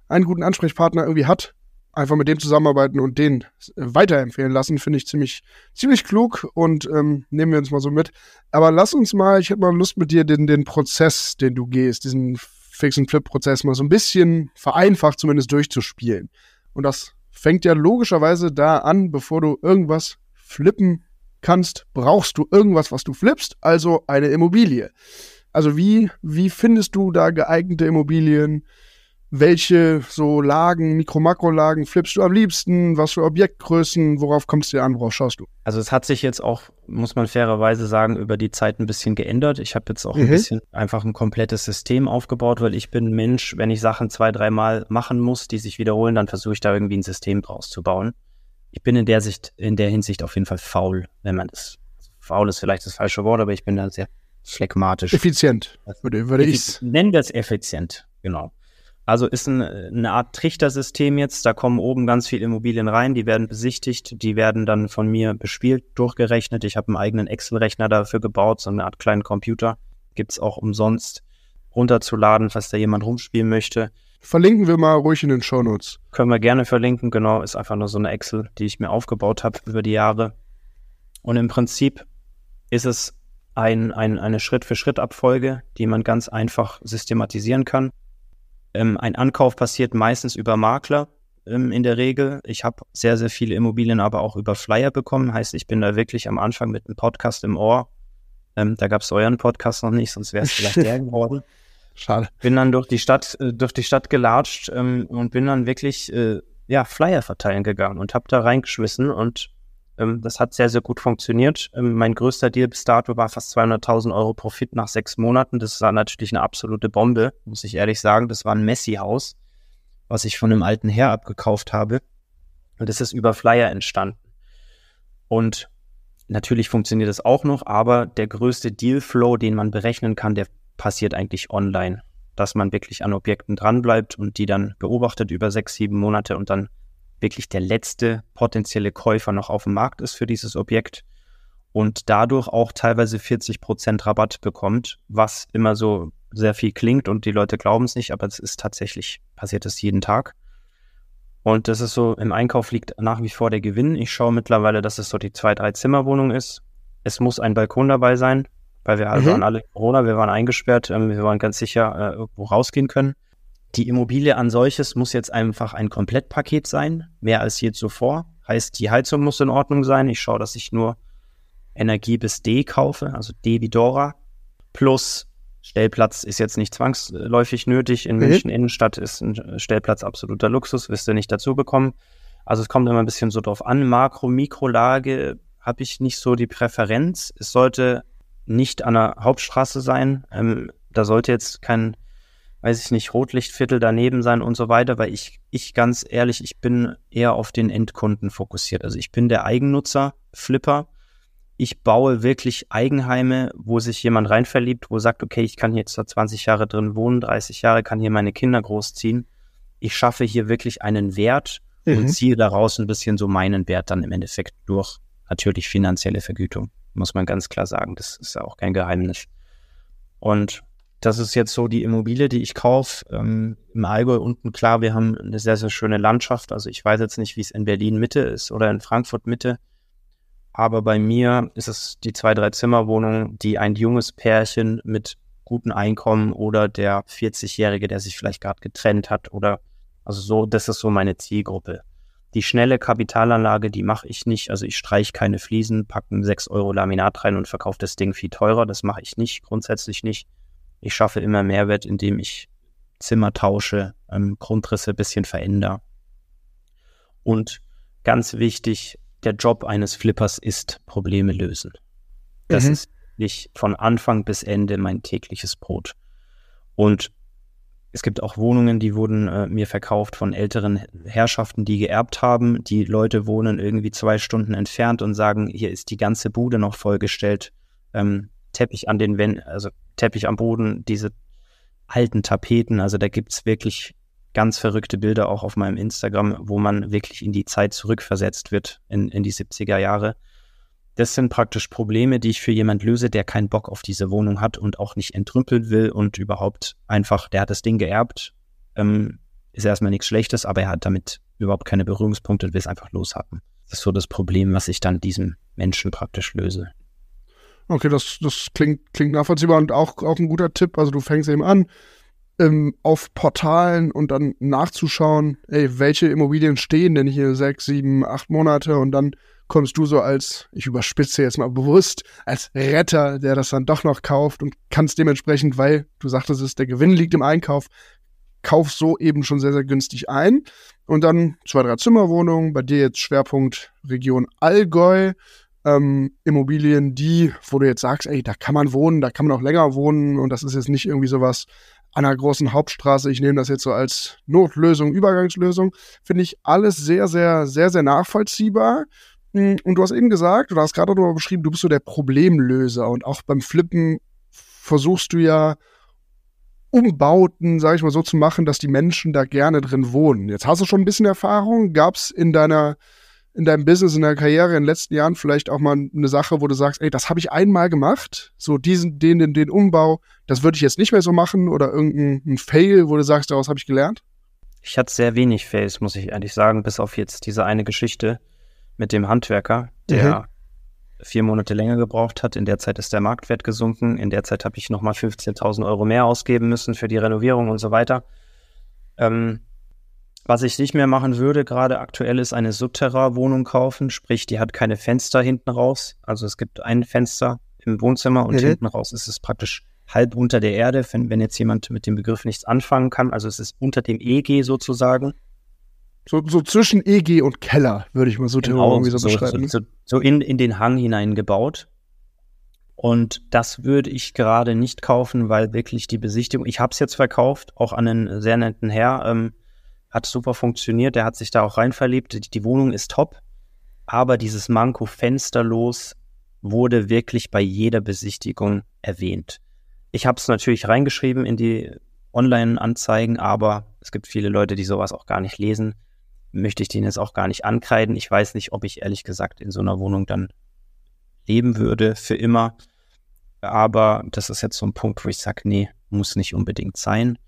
einen guten Ansprechpartner irgendwie hat, einfach mit dem zusammenarbeiten und den weiterempfehlen lassen, finde ich ziemlich, ziemlich klug und ähm, nehmen wir uns mal so mit. Aber lass uns mal, ich hätte mal Lust mit dir, den, den Prozess, den du gehst, diesen Fix- und Flip-Prozess mal so ein bisschen vereinfacht zumindest durchzuspielen. Und das fängt ja logischerweise da an, bevor du irgendwas flippen kannst, brauchst du irgendwas, was du flippst, also eine Immobilie. Also wie, wie findest du da geeignete Immobilien? welche so Lagen, Mikro-Makro-Lagen flippst du am liebsten? Was für Objektgrößen? Worauf kommst du dir an? Worauf schaust du? Also es hat sich jetzt auch, muss man fairerweise sagen, über die Zeit ein bisschen geändert. Ich habe jetzt auch mhm. ein bisschen einfach ein komplettes System aufgebaut, weil ich bin Mensch, wenn ich Sachen zwei, dreimal machen muss, die sich wiederholen, dann versuche ich da irgendwie ein System draus zu bauen. Ich bin in der Sicht, in der Hinsicht auf jeden Fall faul, wenn man das. Faul ist vielleicht das falsche Wort, aber ich bin da sehr phlegmatisch. Effizient, würde, würde ich Nennen wir es effizient, genau. Also ist ein, eine Art Trichtersystem jetzt. Da kommen oben ganz viele Immobilien rein, die werden besichtigt, die werden dann von mir bespielt, durchgerechnet. Ich habe einen eigenen Excel-Rechner dafür gebaut, so eine Art kleinen Computer. Gibt's auch umsonst runterzuladen, falls da jemand rumspielen möchte. Verlinken wir mal ruhig in den Shownotes. Können wir gerne verlinken, genau. Ist einfach nur so eine Excel, die ich mir aufgebaut habe über die Jahre. Und im Prinzip ist es ein, ein, eine Schritt-für-Schritt-Abfolge, die man ganz einfach systematisieren kann. Ähm, ein Ankauf passiert meistens über Makler ähm, in der Regel. Ich habe sehr, sehr viele Immobilien aber auch über Flyer bekommen. Heißt, ich bin da wirklich am Anfang mit einem Podcast im Ohr. Ähm, da gab es euren Podcast noch nicht, sonst wäre es vielleicht der geworden. Schade. Bin dann durch die Stadt, äh, durch die Stadt gelatscht ähm, und bin dann wirklich äh, ja, Flyer verteilen gegangen und habe da reingeschmissen und ähm, das hat sehr, sehr gut funktioniert. Ähm, mein größter Deal bis dato war fast 200.000 Euro Profit nach sechs Monaten. Das war natürlich eine absolute Bombe, muss ich ehrlich sagen. Das war ein Messi-Haus, was ich von einem alten Herr abgekauft habe. Und das ist über Flyer entstanden. Und natürlich funktioniert das auch noch, aber der größte Dealflow, den man berechnen kann, der passiert eigentlich online. Dass man wirklich an Objekten dranbleibt und die dann beobachtet über sechs, sieben Monate und dann wirklich der letzte potenzielle Käufer noch auf dem Markt ist für dieses Objekt und dadurch auch teilweise 40 Prozent Rabatt bekommt, was immer so sehr viel klingt und die Leute glauben es nicht, aber es ist tatsächlich, passiert es jeden Tag. Und das ist so, im Einkauf liegt nach wie vor der Gewinn. Ich schaue mittlerweile, dass es so die zwei, drei Zimmerwohnung ist. Es muss ein Balkon dabei sein, weil wir also mhm. waren alle Corona, wir waren eingesperrt, ähm, wir waren ganz sicher äh, irgendwo rausgehen können. Die Immobilie an solches muss jetzt einfach ein Komplettpaket sein, mehr als je zuvor. Heißt, die Heizung muss in Ordnung sein. Ich schaue, dass ich nur Energie bis D kaufe, also D wie Dora. Plus Stellplatz ist jetzt nicht zwangsläufig nötig. In mhm. München Innenstadt ist ein Stellplatz absoluter Luxus, wirst du nicht dazu bekommen. Also es kommt immer ein bisschen so drauf an. Makro, Mikrolage habe ich nicht so die Präferenz. Es sollte nicht an der Hauptstraße sein. Ähm, da sollte jetzt kein weiß ich nicht, Rotlichtviertel daneben sein und so weiter, weil ich, ich ganz ehrlich, ich bin eher auf den Endkunden fokussiert. Also ich bin der Eigennutzer, Flipper. Ich baue wirklich Eigenheime, wo sich jemand rein verliebt, wo sagt, okay, ich kann hier jetzt 20 Jahre drin wohnen, 30 Jahre, kann hier meine Kinder großziehen. Ich schaffe hier wirklich einen Wert mhm. und ziehe daraus ein bisschen so meinen Wert dann im Endeffekt durch. Natürlich finanzielle Vergütung, muss man ganz klar sagen. Das ist ja auch kein Geheimnis. Und das ist jetzt so die Immobilie, die ich kaufe. Ähm, Im Allgäu unten, klar, wir haben eine sehr, sehr schöne Landschaft. Also ich weiß jetzt nicht, wie es in Berlin Mitte ist oder in Frankfurt Mitte. Aber bei mir ist es die zwei, drei Zimmerwohnung, die ein junges Pärchen mit gutem Einkommen oder der 40-Jährige, der sich vielleicht gerade getrennt hat oder also so, das ist so meine Zielgruppe. Die schnelle Kapitalanlage, die mache ich nicht. Also ich streiche keine Fliesen, packe 6 Euro Laminat rein und verkaufe das Ding viel teurer. Das mache ich nicht, grundsätzlich nicht. Ich schaffe immer Mehrwert, indem ich Zimmer tausche, ähm, Grundrisse ein bisschen verändere. Und ganz wichtig, der Job eines Flippers ist Probleme lösen. Das mhm. ist nicht von Anfang bis Ende mein tägliches Brot. Und es gibt auch Wohnungen, die wurden äh, mir verkauft von älteren Herrschaften, die geerbt haben. Die Leute wohnen irgendwie zwei Stunden entfernt und sagen, hier ist die ganze Bude noch vollgestellt. Ähm, Teppich an den Wänden, also Teppich am Boden, diese alten Tapeten. Also da gibt's wirklich ganz verrückte Bilder auch auf meinem Instagram, wo man wirklich in die Zeit zurückversetzt wird, in, in die 70er Jahre. Das sind praktisch Probleme, die ich für jemand löse, der keinen Bock auf diese Wohnung hat und auch nicht entrümpeln will und überhaupt einfach, der hat das Ding geerbt, ähm, ist erstmal nichts Schlechtes, aber er hat damit überhaupt keine Berührungspunkte und will es einfach loshaben. Das ist so das Problem, was ich dann diesem Menschen praktisch löse. Okay, das, das klingt, klingt nachvollziehbar und auch, auch ein guter Tipp. Also du fängst eben an, ähm, auf Portalen und dann nachzuschauen, ey, welche Immobilien stehen denn hier sechs, sieben, acht Monate und dann kommst du so als, ich überspitze jetzt mal bewusst, als Retter, der das dann doch noch kauft und kannst dementsprechend, weil du sagtest es, der Gewinn liegt im Einkauf, kauf so eben schon sehr, sehr günstig ein. Und dann zwei, drei Zimmerwohnungen, bei dir jetzt Schwerpunkt Region Allgäu, ähm, Immobilien, die, wo du jetzt sagst, ey, da kann man wohnen, da kann man auch länger wohnen und das ist jetzt nicht irgendwie sowas an einer großen Hauptstraße, ich nehme das jetzt so als Notlösung, Übergangslösung, finde ich alles sehr, sehr, sehr, sehr nachvollziehbar. Hm, und du hast eben gesagt, du hast gerade darüber beschrieben, du bist so der Problemlöser und auch beim Flippen versuchst du ja Umbauten, sage ich mal so, zu machen, dass die Menschen da gerne drin wohnen. Jetzt hast du schon ein bisschen Erfahrung. Gab es in deiner in deinem Business, in deiner Karriere in den letzten Jahren vielleicht auch mal eine Sache, wo du sagst, ey, das habe ich einmal gemacht, so diesen, den, den, den Umbau, das würde ich jetzt nicht mehr so machen oder irgendein Fail, wo du sagst, daraus habe ich gelernt? Ich hatte sehr wenig Fails, muss ich ehrlich sagen, bis auf jetzt diese eine Geschichte mit dem Handwerker, der mhm. vier Monate länger gebraucht hat. In der Zeit ist der Marktwert gesunken. In der Zeit habe ich nochmal 15.000 Euro mehr ausgeben müssen für die Renovierung und so weiter. Ähm, was ich nicht mehr machen würde, gerade aktuell, ist eine Subterra-Wohnung kaufen, sprich, die hat keine Fenster hinten raus. Also es gibt ein Fenster im Wohnzimmer und mhm. hinten raus ist es praktisch halb unter der Erde, wenn, wenn jetzt jemand mit dem Begriff nichts anfangen kann. Also es ist unter dem EG sozusagen. So, so zwischen EG und Keller, würde ich mal so genau, irgendwie so, so beschreiben. So, so, in, in den Hang hineingebaut. Und das würde ich gerade nicht kaufen, weil wirklich die Besichtigung, ich habe es jetzt verkauft, auch an einen sehr netten Herr, ähm, hat super funktioniert, der hat sich da auch rein verliebt, die, Wohnung ist top, aber dieses Manko fensterlos wurde wirklich bei jeder Besichtigung erwähnt. Ich habe es natürlich reingeschrieben in die Online-Anzeigen, aber es gibt viele Leute, die sowas auch gar nicht lesen möchte ich den jetzt auch gar nicht ankreiden. Ich weiß nicht, ob ich ehrlich gesagt in so einer Wohnung dann leben würde für immer. Aber das ist jetzt so ein Punkt, wo ich sage, nee, muss nicht unbedingt sein.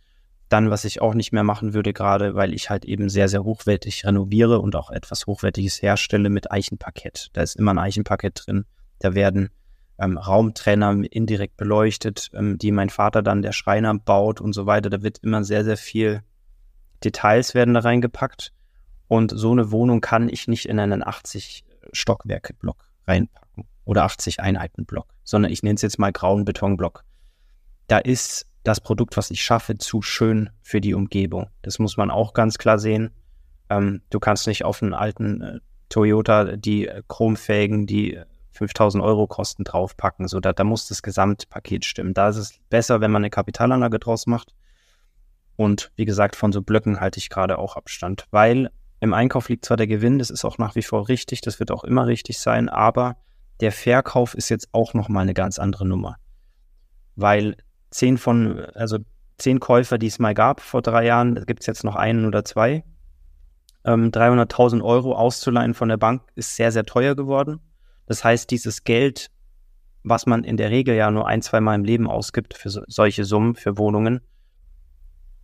Dann, was ich auch nicht mehr machen würde, gerade weil ich halt eben sehr, sehr hochwertig renoviere und auch etwas Hochwertiges herstelle mit Eichenparkett. Da ist immer ein Eichenparkett drin. Da werden ähm, Raumtrenner indirekt beleuchtet, ähm, die mein Vater dann, der Schreiner, baut und so weiter. Da wird immer sehr, sehr viel Details werden da reingepackt. Und so eine Wohnung kann ich nicht in einen 80 Stockwerke-Block reinpacken oder 80 Einheiten-Block, sondern ich nenne es jetzt mal grauen Betonblock. Da ist das Produkt, was ich schaffe, zu schön für die Umgebung. Das muss man auch ganz klar sehen. Ähm, du kannst nicht auf einen alten äh, Toyota die äh, chromfähigen, die 5000 Euro kosten, draufpacken. So, da, da muss das Gesamtpaket stimmen. Da ist es besser, wenn man eine Kapitalanlage draus macht. Und wie gesagt, von so Blöcken halte ich gerade auch Abstand, weil im Einkauf liegt zwar der Gewinn, das ist auch nach wie vor richtig, das wird auch immer richtig sein, aber der Verkauf ist jetzt auch nochmal eine ganz andere Nummer. Weil zehn von, also zehn Käufer, die es mal gab vor drei Jahren, gibt es jetzt noch einen oder zwei. Ähm, 300.000 Euro auszuleihen von der Bank ist sehr, sehr teuer geworden. Das heißt, dieses Geld, was man in der Regel ja nur ein, zwei Mal im Leben ausgibt für so, solche Summen, für Wohnungen,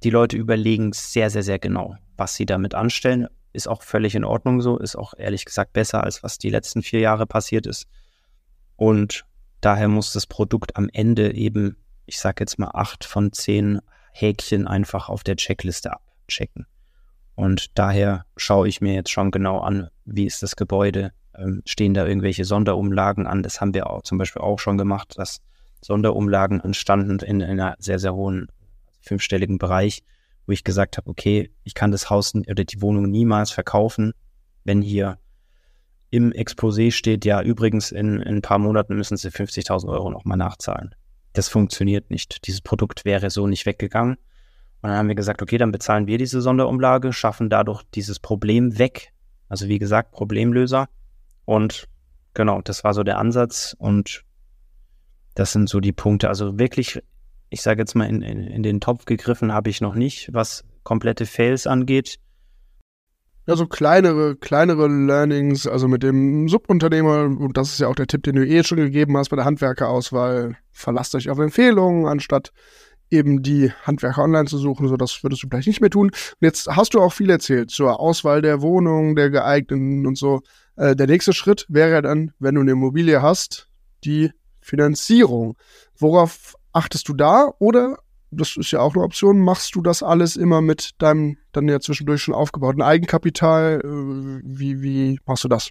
die Leute überlegen sehr, sehr, sehr genau, was sie damit anstellen ist auch völlig in Ordnung so, ist auch ehrlich gesagt besser, als was die letzten vier Jahre passiert ist. Und daher muss das Produkt am Ende eben, ich sag jetzt mal, acht von zehn Häkchen einfach auf der Checkliste abchecken. Und daher schaue ich mir jetzt schon genau an, wie ist das Gebäude, ähm, stehen da irgendwelche Sonderumlagen an. Das haben wir auch zum Beispiel auch schon gemacht, dass Sonderumlagen entstanden in, in einer sehr, sehr hohen fünfstelligen Bereich wo ich gesagt habe, okay, ich kann das Haus oder die Wohnung niemals verkaufen, wenn hier im Exposé steht, ja, übrigens in, in ein paar Monaten müssen Sie 50.000 Euro nochmal nachzahlen. Das funktioniert nicht. Dieses Produkt wäre so nicht weggegangen. Und dann haben wir gesagt, okay, dann bezahlen wir diese Sonderumlage, schaffen dadurch dieses Problem weg. Also wie gesagt, Problemlöser. Und genau, das war so der Ansatz. Und das sind so die Punkte. Also wirklich ich sage jetzt mal, in, in, in den Topf gegriffen habe ich noch nicht, was komplette Fails angeht. Ja, so kleinere, kleinere Learnings, also mit dem Subunternehmer, und das ist ja auch der Tipp, den du eh schon gegeben hast bei der Handwerkerauswahl, verlasst euch auf Empfehlungen, anstatt eben die Handwerker online zu suchen, so das würdest du vielleicht nicht mehr tun. Und jetzt hast du auch viel erzählt zur Auswahl der Wohnung, der geeigneten und so. Äh, der nächste Schritt wäre dann, wenn du eine Immobilie hast, die Finanzierung. Worauf achtest du da oder das ist ja auch eine Option. Machst du das alles immer mit deinem dann ja zwischendurch schon aufgebauten Eigenkapital? Äh, wie, wie machst du das?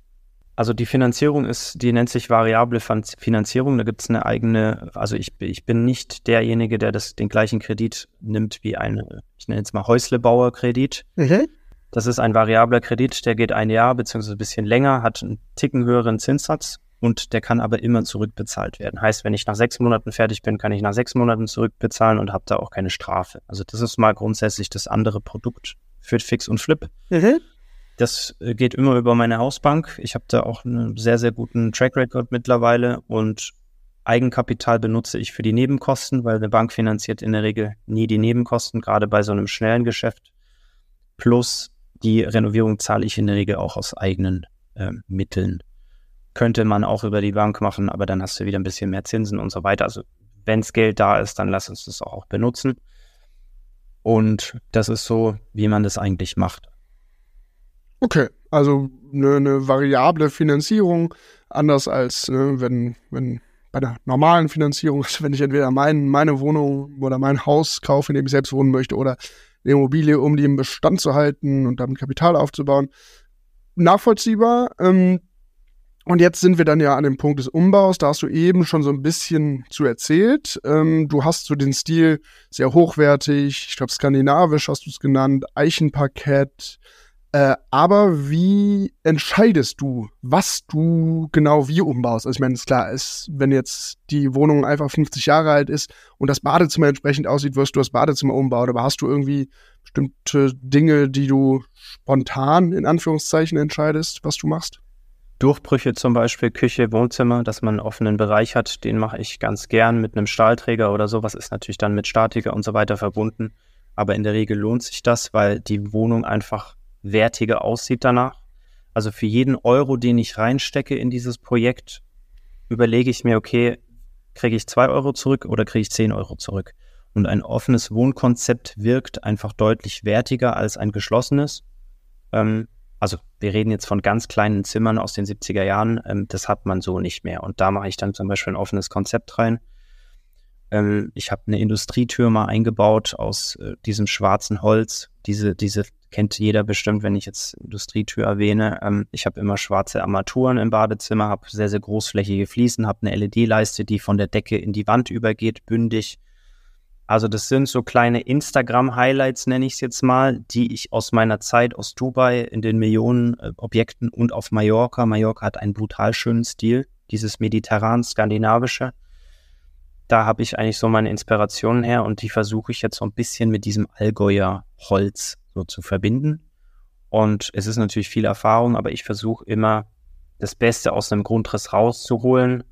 Also die Finanzierung ist, die nennt sich variable Finanzierung. Da gibt es eine eigene, also ich, ich bin nicht derjenige, der das, den gleichen Kredit nimmt wie ein, ich nenne jetzt mal Häuslebauer-Kredit. Mhm. Das ist ein variabler Kredit, der geht ein Jahr beziehungsweise ein bisschen länger, hat einen Ticken höheren Zinssatz und der kann aber immer zurückbezahlt werden. Heißt, wenn ich nach sechs Monaten fertig bin, kann ich nach sechs Monaten zurückbezahlen und habe da auch keine Strafe. Also das ist mal grundsätzlich das andere Produkt für Fix und Flip. Mhm. Das äh, geht immer über meine Hausbank. Ich habe da auch einen sehr, sehr guten Track Record mittlerweile und Eigenkapital benutze ich für die Nebenkosten, weil eine Bank finanziert in der Regel nie die Nebenkosten, gerade bei so einem schnellen Geschäft. Plus die Renovierung zahle ich in der Regel auch aus eigenen äh, Mitteln. Könnte man auch über die Bank machen, aber dann hast du wieder ein bisschen mehr Zinsen und so weiter. Also wenn es Geld da ist, dann lass uns das auch benutzen. Und das ist so, wie man das eigentlich macht. Okay, also eine, eine variable Finanzierung, anders als ne, wenn, wenn bei der normalen Finanzierung, also wenn ich entweder mein, meine Wohnung oder mein Haus kaufe, in dem ich selbst wohnen möchte, oder eine Immobilie, um die im Bestand zu halten und damit Kapital aufzubauen. Nachvollziehbar. Ähm, und jetzt sind wir dann ja an dem Punkt des Umbaus. Da hast du eben schon so ein bisschen zu erzählt. Ähm, du hast so den Stil sehr hochwertig, ich glaube skandinavisch hast du es genannt, Eichenparkett, äh, aber wie entscheidest du, was du genau wie umbaust? Also ich meine, ist klar, wenn jetzt die Wohnung einfach 50 Jahre alt ist und das Badezimmer entsprechend aussieht, wirst du das Badezimmer umbauen. Aber hast du irgendwie bestimmte Dinge, die du spontan in Anführungszeichen entscheidest, was du machst? Durchbrüche zum Beispiel, Küche, Wohnzimmer, dass man einen offenen Bereich hat, den mache ich ganz gern mit einem Stahlträger oder sowas, ist natürlich dann mit Statiker und so weiter verbunden. Aber in der Regel lohnt sich das, weil die Wohnung einfach wertiger aussieht danach. Also für jeden Euro, den ich reinstecke in dieses Projekt, überlege ich mir, okay, kriege ich zwei Euro zurück oder kriege ich zehn Euro zurück? Und ein offenes Wohnkonzept wirkt einfach deutlich wertiger als ein geschlossenes. Ähm, also wir reden jetzt von ganz kleinen Zimmern aus den 70er Jahren, ähm, das hat man so nicht mehr. Und da mache ich dann zum Beispiel ein offenes Konzept rein. Ähm, ich habe eine Industrietür mal eingebaut aus äh, diesem schwarzen Holz. Diese, diese kennt jeder bestimmt, wenn ich jetzt Industrietür erwähne. Ähm, ich habe immer schwarze Armaturen im Badezimmer, habe sehr, sehr großflächige Fliesen, habe eine LED-Leiste, die von der Decke in die Wand übergeht, bündig. Also das sind so kleine Instagram-Highlights, nenne ich es jetzt mal, die ich aus meiner Zeit aus Dubai in den Millionen äh, Objekten und auf Mallorca. Mallorca hat einen brutal schönen Stil, dieses mediterran-skandinavische da habe ich eigentlich so meine Inspirationen her und die versuche ich jetzt so ein bisschen mit diesem Allgäuer Holz so zu verbinden. Und es ist natürlich viel Erfahrung, aber ich versuche immer das Beste aus einem Grundriss rauszuholen.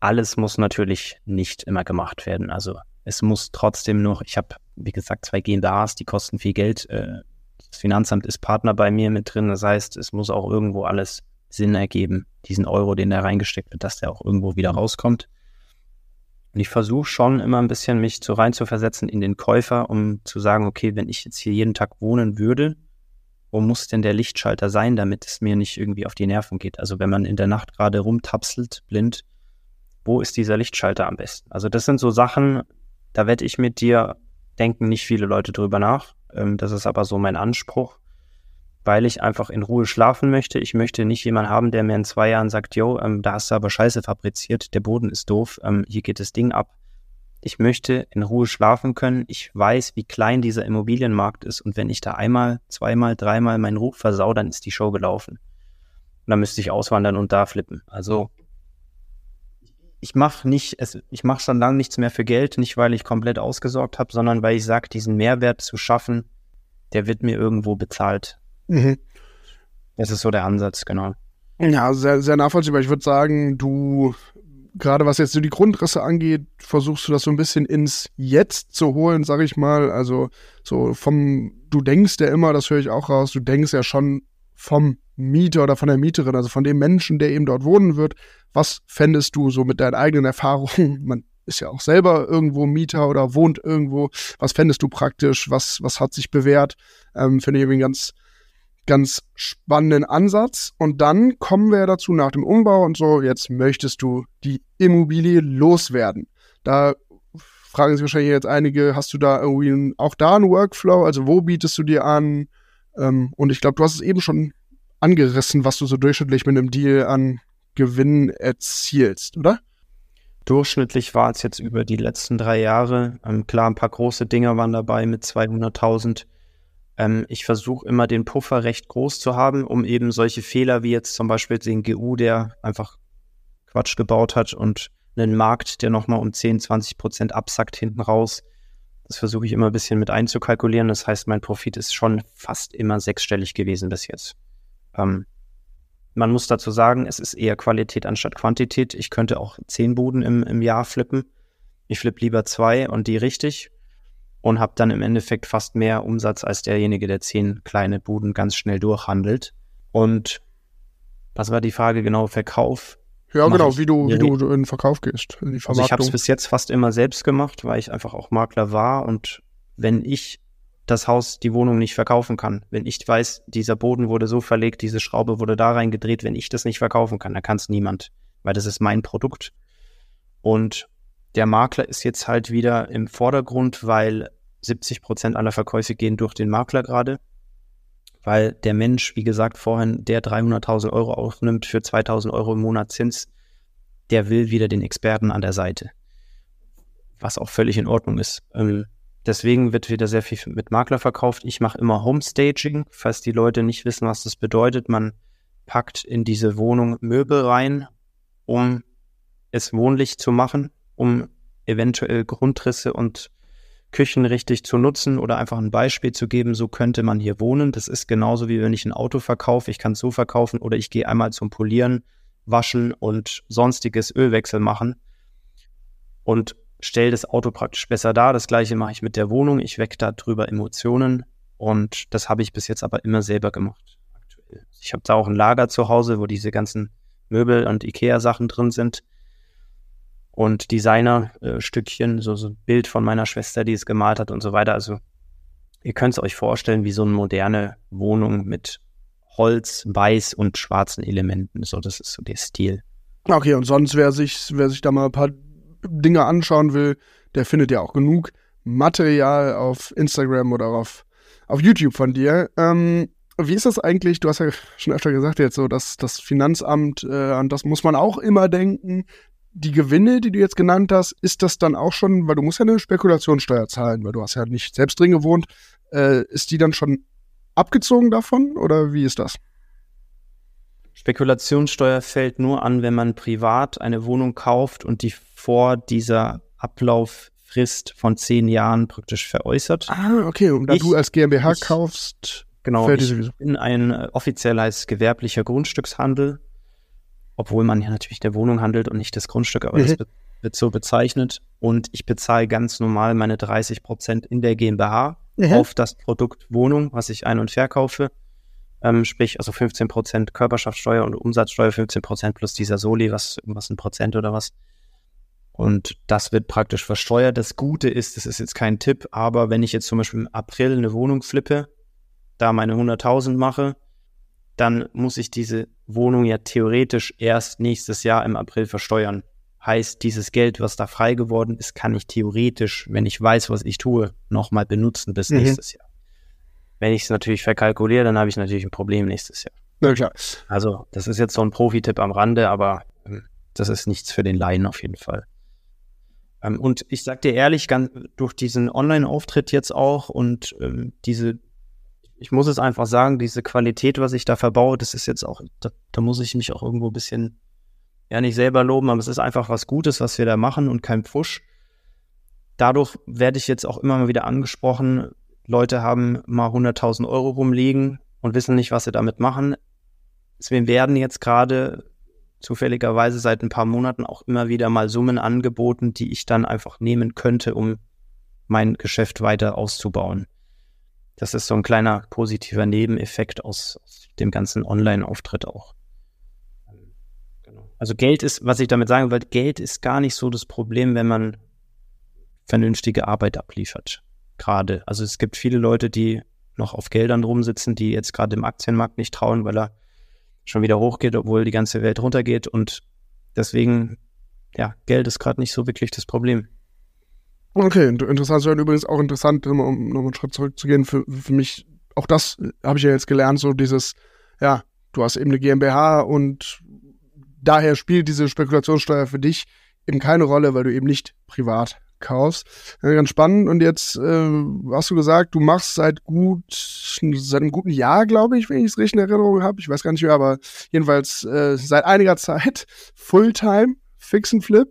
Alles muss natürlich nicht immer gemacht werden. Also es muss trotzdem noch, ich habe, wie gesagt, zwei GmbHs, die kosten viel Geld. Äh, das Finanzamt ist Partner bei mir mit drin. Das heißt, es muss auch irgendwo alles Sinn ergeben, diesen Euro, den da reingesteckt wird, dass der auch irgendwo wieder rauskommt. Und ich versuche schon immer ein bisschen mich so rein zu versetzen in den Käufer, um zu sagen, okay, wenn ich jetzt hier jeden Tag wohnen würde, wo muss denn der Lichtschalter sein, damit es mir nicht irgendwie auf die Nerven geht? Also wenn man in der Nacht gerade rumtapselt, blind, wo ist dieser Lichtschalter am besten? Also das sind so Sachen, da wette ich mit dir, denken nicht viele Leute drüber nach. Ähm, das ist aber so mein Anspruch weil ich einfach in Ruhe schlafen möchte. Ich möchte nicht jemanden haben, der mir in zwei Jahren sagt, yo, ähm, da hast du aber Scheiße fabriziert, der Boden ist doof, ähm, hier geht das Ding ab. Ich möchte in Ruhe schlafen können. Ich weiß, wie klein dieser Immobilienmarkt ist und wenn ich da einmal, zweimal, dreimal meinen Ruf versau, dann ist die Show gelaufen. Und dann müsste ich auswandern und da flippen. Also ich mache nicht, es, ich mache schon lange nichts mehr für Geld, nicht weil ich komplett ausgesorgt habe, sondern weil ich sage, diesen Mehrwert zu schaffen, der wird mir irgendwo bezahlt. Mhm. Das ist so der Ansatz, genau. Ja, sehr, sehr nachvollziehbar. Ich würde sagen, du, gerade was jetzt so die Grundrisse angeht, versuchst du das so ein bisschen ins Jetzt zu holen, sag ich mal. Also so vom, du denkst ja immer, das höre ich auch raus, du denkst ja schon vom Mieter oder von der Mieterin, also von dem Menschen, der eben dort wohnen wird. Was fändest du so mit deinen eigenen Erfahrungen? Man ist ja auch selber irgendwo Mieter oder wohnt irgendwo. Was fändest du praktisch? Was, was hat sich bewährt? Ähm, Finde ich irgendwie ganz, ganz spannenden Ansatz. Und dann kommen wir dazu nach dem Umbau und so, jetzt möchtest du die Immobilie loswerden. Da fragen sich wahrscheinlich jetzt einige, hast du da irgendwie auch da einen Workflow? Also wo bietest du dir an? Ähm, und ich glaube, du hast es eben schon angerissen, was du so durchschnittlich mit einem Deal an Gewinn erzielst, oder? Durchschnittlich war es jetzt über die letzten drei Jahre. Ähm, klar, ein paar große Dinger waren dabei mit 200.000. Ähm, ich versuche immer den Puffer recht groß zu haben, um eben solche Fehler wie jetzt zum Beispiel den GU, der einfach Quatsch gebaut hat und einen Markt, der nochmal um 10, 20 Prozent absackt hinten raus. Das versuche ich immer ein bisschen mit einzukalkulieren. Das heißt, mein Profit ist schon fast immer sechsstellig gewesen bis jetzt. Ähm, man muss dazu sagen, es ist eher Qualität anstatt Quantität. Ich könnte auch zehn Buden im, im Jahr flippen. Ich flippe lieber zwei und die richtig und habe dann im Endeffekt fast mehr Umsatz als derjenige, der zehn kleine Buden ganz schnell durchhandelt. Und was war die Frage genau? Verkauf? Ja, genau, wie du, wie du in den Verkauf gehst. In also ich habe es bis jetzt fast immer selbst gemacht, weil ich einfach auch Makler war und wenn ich das Haus, die Wohnung nicht verkaufen kann. Wenn ich weiß, dieser Boden wurde so verlegt, diese Schraube wurde da reingedreht, wenn ich das nicht verkaufen kann, dann kann es niemand, weil das ist mein Produkt. Und der Makler ist jetzt halt wieder im Vordergrund, weil 70 Prozent aller Verkäufe gehen durch den Makler gerade, weil der Mensch, wie gesagt vorhin, der 300.000 Euro aufnimmt für 2.000 Euro im Monat Zins, der will wieder den Experten an der Seite, was auch völlig in Ordnung ist. Ähm, Deswegen wird wieder sehr viel mit Makler verkauft. Ich mache immer Homestaging, falls die Leute nicht wissen, was das bedeutet. Man packt in diese Wohnung Möbel rein, um es wohnlich zu machen, um eventuell Grundrisse und Küchen richtig zu nutzen oder einfach ein Beispiel zu geben, so könnte man hier wohnen. Das ist genauso wie wenn ich ein Auto verkaufe. Ich kann es so verkaufen oder ich gehe einmal zum Polieren, Waschen und sonstiges Ölwechsel machen. Und stelle das Auto praktisch besser dar. Das gleiche mache ich mit der Wohnung. Ich wecke da drüber Emotionen und das habe ich bis jetzt aber immer selber gemacht. Ich habe da auch ein Lager zu Hause, wo diese ganzen Möbel und Ikea-Sachen drin sind und Designer-Stückchen, so, so ein Bild von meiner Schwester, die es gemalt hat und so weiter. Also ihr könnt es euch vorstellen, wie so eine moderne Wohnung mit Holz, Weiß und schwarzen Elementen. So, das ist so der Stil. Okay, und sonst, wer sich, wer sich da mal ein paar Dinge anschauen will, der findet ja auch genug Material auf Instagram oder auf, auf YouTube von dir. Ähm, wie ist das eigentlich? Du hast ja schon öfter gesagt jetzt so, dass das Finanzamt, äh, an das muss man auch immer denken. Die Gewinne, die du jetzt genannt hast, ist das dann auch schon, weil du musst ja eine Spekulationssteuer zahlen, weil du hast ja nicht selbst drin gewohnt, äh, ist die dann schon abgezogen davon oder wie ist das? Spekulationssteuer fällt nur an, wenn man privat eine Wohnung kauft und die vor dieser Ablauffrist von zehn Jahren praktisch veräußert. Ah, okay. Und da ich, du als GmbH ich, kaufst, genau, fällt ich sowieso. bin ein äh, offiziell heißt gewerblicher Grundstückshandel, obwohl man ja natürlich der Wohnung handelt und nicht das Grundstück, aber mhm. das wird so bezeichnet. Und ich bezahle ganz normal meine 30 Prozent in der GmbH mhm. auf das Produkt Wohnung, was ich ein- und verkaufe. Ähm, sprich, also 15 Prozent Körperschaftssteuer und Umsatzsteuer, 15 Prozent plus dieser Soli, was irgendwas ein Prozent oder was. Und das wird praktisch versteuert. Das Gute ist, das ist jetzt kein Tipp, aber wenn ich jetzt zum Beispiel im April eine Wohnung flippe, da meine 100.000 mache, dann muss ich diese Wohnung ja theoretisch erst nächstes Jahr im April versteuern. Heißt, dieses Geld, was da frei geworden ist, kann ich theoretisch, wenn ich weiß, was ich tue, nochmal benutzen bis mhm. nächstes Jahr. Wenn ich es natürlich verkalkuliere, dann habe ich natürlich ein Problem nächstes Jahr. Na klar. Also, das ist jetzt so ein Profi-Tipp am Rande, aber ähm, das ist nichts für den Laien auf jeden Fall. Ähm, und ich sag dir ehrlich, ganz, durch diesen Online-Auftritt jetzt auch und ähm, diese, ich muss es einfach sagen, diese Qualität, was ich da verbaue, das ist jetzt auch, da, da muss ich mich auch irgendwo ein bisschen, ja nicht selber loben, aber es ist einfach was Gutes, was wir da machen und kein Pfusch. Dadurch werde ich jetzt auch immer mal wieder angesprochen, Leute haben mal 100.000 Euro rumliegen und wissen nicht, was sie damit machen. Wir werden jetzt gerade zufälligerweise seit ein paar Monaten auch immer wieder mal Summen angeboten, die ich dann einfach nehmen könnte, um mein Geschäft weiter auszubauen. Das ist so ein kleiner positiver Nebeneffekt aus, aus dem ganzen Online-Auftritt auch. Genau. Also Geld ist, was ich damit sagen wollte, Geld ist gar nicht so das Problem, wenn man vernünftige Arbeit abliefert gerade. Also es gibt viele Leute, die noch auf Geldern rumsitzen, die jetzt gerade im Aktienmarkt nicht trauen, weil er schon wieder hochgeht, obwohl die ganze Welt runtergeht. Und deswegen, ja, Geld ist gerade nicht so wirklich das Problem. Okay, interessant zu hören. Übrigens auch interessant, um nochmal einen Schritt zurückzugehen, für, für mich, auch das habe ich ja jetzt gelernt, so dieses, ja, du hast eben eine GmbH und daher spielt diese Spekulationssteuer für dich eben keine Rolle, weil du eben nicht privat kaufst. Ja, ganz spannend. Und jetzt äh, hast du gesagt, du machst seit gut, seit einem guten Jahr, glaube ich, wenn ich es richtig in Erinnerung habe. Ich weiß gar nicht mehr, aber jedenfalls äh, seit einiger Zeit Fulltime Fix and Flip.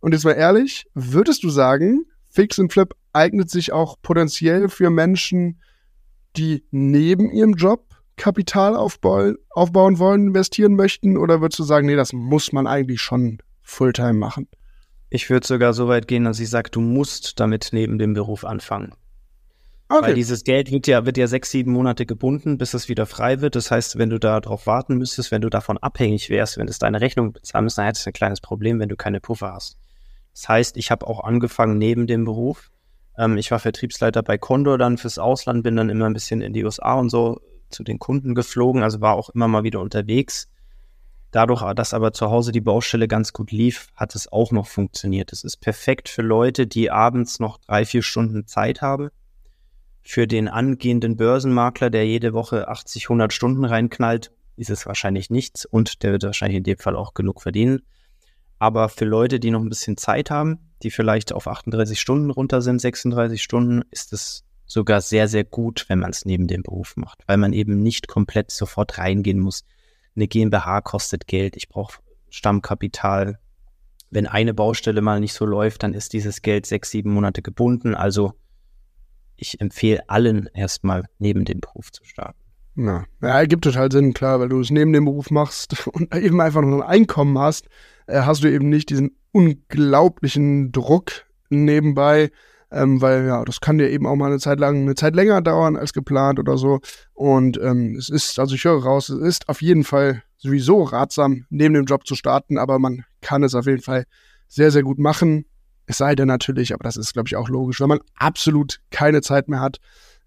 Und jetzt mal ehrlich, würdest du sagen, Fix and Flip eignet sich auch potenziell für Menschen, die neben ihrem Job Kapital aufbauen, aufbauen wollen, investieren möchten? Oder würdest du sagen, nee, das muss man eigentlich schon Fulltime machen? Ich würde sogar so weit gehen, dass ich sage, du musst damit neben dem Beruf anfangen. Okay. Weil dieses Geld wird ja, wird ja sechs, sieben Monate gebunden, bis es wieder frei wird. Das heißt, wenn du darauf warten müsstest, wenn du davon abhängig wärst, wenn es deine Rechnung bezahlen müsste, dann hättest du ein kleines Problem, wenn du keine Puffer hast. Das heißt, ich habe auch angefangen neben dem Beruf. Ähm, ich war Vertriebsleiter bei Condor dann fürs Ausland, bin dann immer ein bisschen in die USA und so zu den Kunden geflogen, also war auch immer mal wieder unterwegs. Dadurch, dass aber zu Hause die Baustelle ganz gut lief, hat es auch noch funktioniert. Es ist perfekt für Leute, die abends noch drei, vier Stunden Zeit haben. Für den angehenden Börsenmakler, der jede Woche 80, 100 Stunden reinknallt, ist es wahrscheinlich nichts und der wird wahrscheinlich in dem Fall auch genug verdienen. Aber für Leute, die noch ein bisschen Zeit haben, die vielleicht auf 38 Stunden runter sind, 36 Stunden, ist es sogar sehr, sehr gut, wenn man es neben dem Beruf macht, weil man eben nicht komplett sofort reingehen muss. Eine GmbH kostet Geld, ich brauche Stammkapital. Wenn eine Baustelle mal nicht so läuft, dann ist dieses Geld sechs, sieben Monate gebunden. Also ich empfehle allen erstmal neben dem Beruf zu starten. Ja, ja ergibt total Sinn, klar, weil du es neben dem Beruf machst und eben einfach noch ein Einkommen hast, äh, hast du eben nicht diesen unglaublichen Druck nebenbei, ähm, weil ja, das kann dir eben auch mal eine Zeit lang, eine Zeit länger dauern als geplant oder so. Und ähm, es ist, also ich höre raus, es ist auf jeden Fall sowieso ratsam, neben dem Job zu starten, aber man kann es auf jeden Fall sehr, sehr gut machen. Es sei denn natürlich, aber das ist, glaube ich, auch logisch, wenn man absolut keine Zeit mehr hat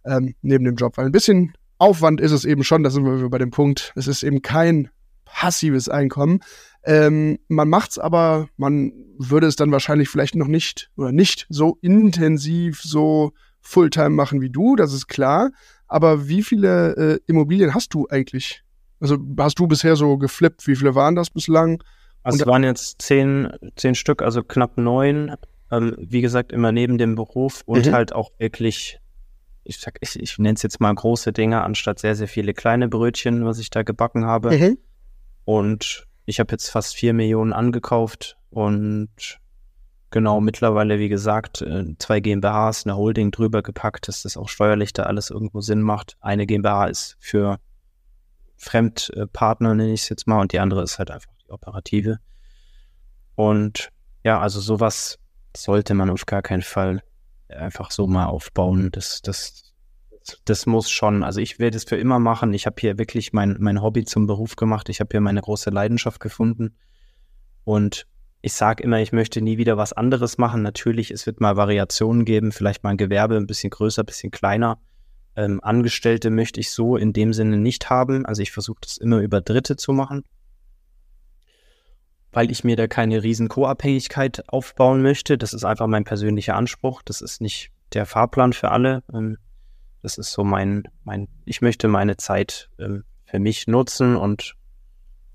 ähm, neben dem Job. Weil ein bisschen Aufwand ist es eben schon, da sind wir bei dem Punkt, es ist eben kein passives Einkommen. Ähm, man macht's aber, man würde es dann wahrscheinlich vielleicht noch nicht oder nicht so intensiv, so Fulltime machen wie du, das ist klar. Aber wie viele äh, Immobilien hast du eigentlich? Also hast du bisher so geflippt? Wie viele waren das bislang? Also es waren jetzt zehn, zehn Stück, also knapp neun. Ähm, wie gesagt, immer neben dem Beruf und mhm. halt auch wirklich, ich sag, ich, ich nenne es jetzt mal große Dinge, anstatt sehr, sehr viele kleine Brötchen, was ich da gebacken habe. Mhm. Und ich habe jetzt fast vier Millionen angekauft und genau mittlerweile, wie gesagt, äh, zwei GmbHs, eine Holding drüber gepackt, dass das auch steuerlich da alles irgendwo Sinn macht. Eine GmbH ist für Fremdpartner, nenne ich es jetzt mal, und die andere ist halt einfach die operative. Und ja, also sowas sollte man auf gar keinen Fall einfach so mal aufbauen. Das, das das muss schon, also ich werde es für immer machen. Ich habe hier wirklich mein, mein Hobby zum Beruf gemacht. Ich habe hier meine große Leidenschaft gefunden. Und ich sage immer, ich möchte nie wieder was anderes machen. Natürlich, es wird mal Variationen geben, vielleicht mal ein Gewerbe ein bisschen größer, ein bisschen kleiner. Ähm, Angestellte möchte ich so in dem Sinne nicht haben. Also ich versuche das immer über Dritte zu machen, weil ich mir da keine riesen Co-Abhängigkeit aufbauen möchte. Das ist einfach mein persönlicher Anspruch. Das ist nicht der Fahrplan für alle. Ähm, das ist so mein, mein, ich möchte meine Zeit ähm, für mich nutzen und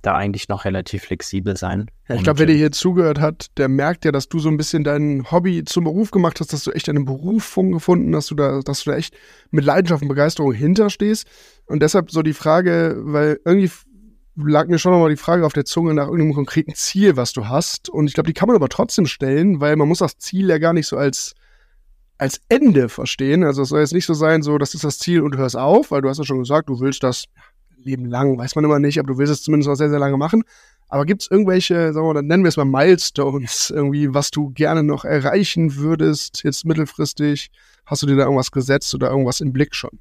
da eigentlich noch relativ flexibel sein. Ja, ich glaube, wer dir hier zugehört hat, der merkt ja, dass du so ein bisschen dein Hobby zum Beruf gemacht hast, dass du echt eine Berufung gefunden hast, dass du da, dass du da echt mit Leidenschaft und Begeisterung hinterstehst. Und deshalb so die Frage, weil irgendwie lag mir schon nochmal die Frage auf der Zunge nach irgendeinem konkreten Ziel, was du hast. Und ich glaube, die kann man aber trotzdem stellen, weil man muss das Ziel ja gar nicht so als als Ende verstehen. Also es soll jetzt nicht so sein, so das ist das Ziel und du hörst auf, weil du hast ja schon gesagt, du willst das Leben lang, weiß man immer nicht, aber du willst es zumindest noch sehr, sehr lange machen. Aber gibt es irgendwelche, sagen wir mal, nennen wir es mal Milestones, irgendwie, was du gerne noch erreichen würdest, jetzt mittelfristig? Hast du dir da irgendwas gesetzt oder irgendwas im Blick schon?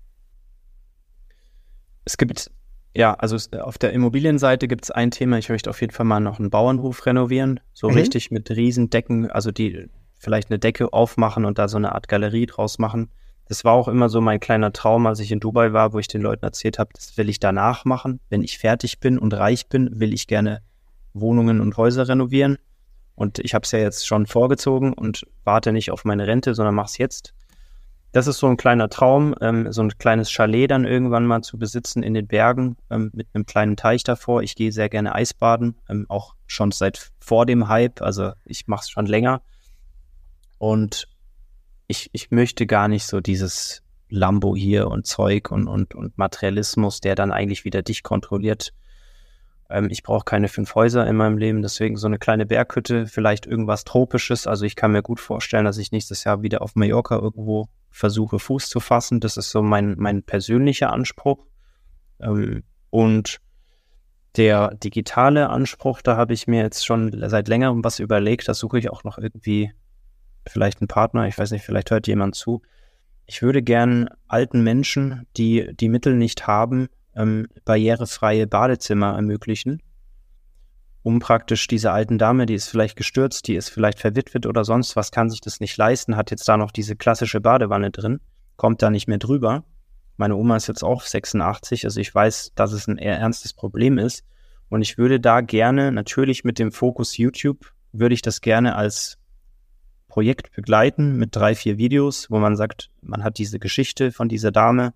Es gibt, ja, also auf der Immobilienseite gibt es ein Thema, ich möchte auf jeden Fall mal noch einen Bauernhof renovieren, so mhm. richtig mit Riesendecken, also die vielleicht eine Decke aufmachen und da so eine Art Galerie draus machen. Das war auch immer so mein kleiner Traum, als ich in Dubai war, wo ich den Leuten erzählt habe, das will ich danach machen. Wenn ich fertig bin und reich bin, will ich gerne Wohnungen und Häuser renovieren. Und ich habe es ja jetzt schon vorgezogen und warte nicht auf meine Rente, sondern mache es jetzt. Das ist so ein kleiner Traum, ähm, so ein kleines Chalet dann irgendwann mal zu besitzen in den Bergen ähm, mit einem kleinen Teich davor. Ich gehe sehr gerne Eisbaden, ähm, auch schon seit vor dem Hype, also ich mache es schon länger. Und ich, ich möchte gar nicht so dieses Lambo hier und Zeug und, und, und Materialismus, der dann eigentlich wieder dich kontrolliert. Ähm, ich brauche keine fünf Häuser in meinem Leben, deswegen so eine kleine Berghütte, vielleicht irgendwas Tropisches. Also ich kann mir gut vorstellen, dass ich nächstes Jahr wieder auf Mallorca irgendwo versuche, Fuß zu fassen. Das ist so mein, mein persönlicher Anspruch. Ähm, und der digitale Anspruch, da habe ich mir jetzt schon seit längerem was überlegt. Da suche ich auch noch irgendwie vielleicht einen Partner. Ich weiß nicht, vielleicht hört jemand zu. Ich würde gern alten Menschen, die die Mittel nicht haben, ähm, barrierefreie Badezimmer ermöglichen, um praktisch diese alten Dame, die ist vielleicht gestürzt, die ist vielleicht verwitwet oder sonst was, kann sich das nicht leisten, hat jetzt da noch diese klassische Badewanne drin, kommt da nicht mehr drüber. Meine Oma ist jetzt auch 86, also ich weiß, dass es ein eher ernstes Problem ist. Und ich würde da gerne, natürlich mit dem Fokus YouTube, würde ich das gerne als Projekt begleiten mit drei, vier Videos, wo man sagt, man hat diese Geschichte von dieser Dame,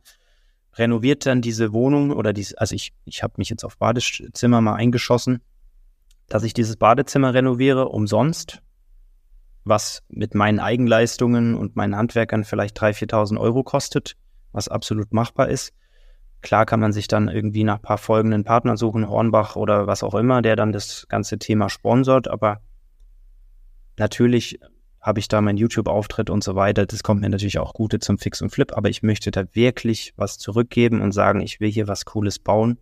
renoviert dann diese Wohnung oder dies, also ich, ich habe mich jetzt auf Badezimmer mal eingeschossen, dass ich dieses Badezimmer renoviere umsonst, was mit meinen Eigenleistungen und meinen Handwerkern vielleicht 3.000, 4.000 Euro kostet, was absolut machbar ist. Klar kann man sich dann irgendwie nach ein paar folgenden Partnern suchen, Hornbach oder was auch immer, der dann das ganze Thema sponsort, aber natürlich habe ich da meinen YouTube-Auftritt und so weiter. Das kommt mir natürlich auch gute zum Fix und Flip, aber ich möchte da wirklich was zurückgeben und sagen, ich will hier was Cooles bauen.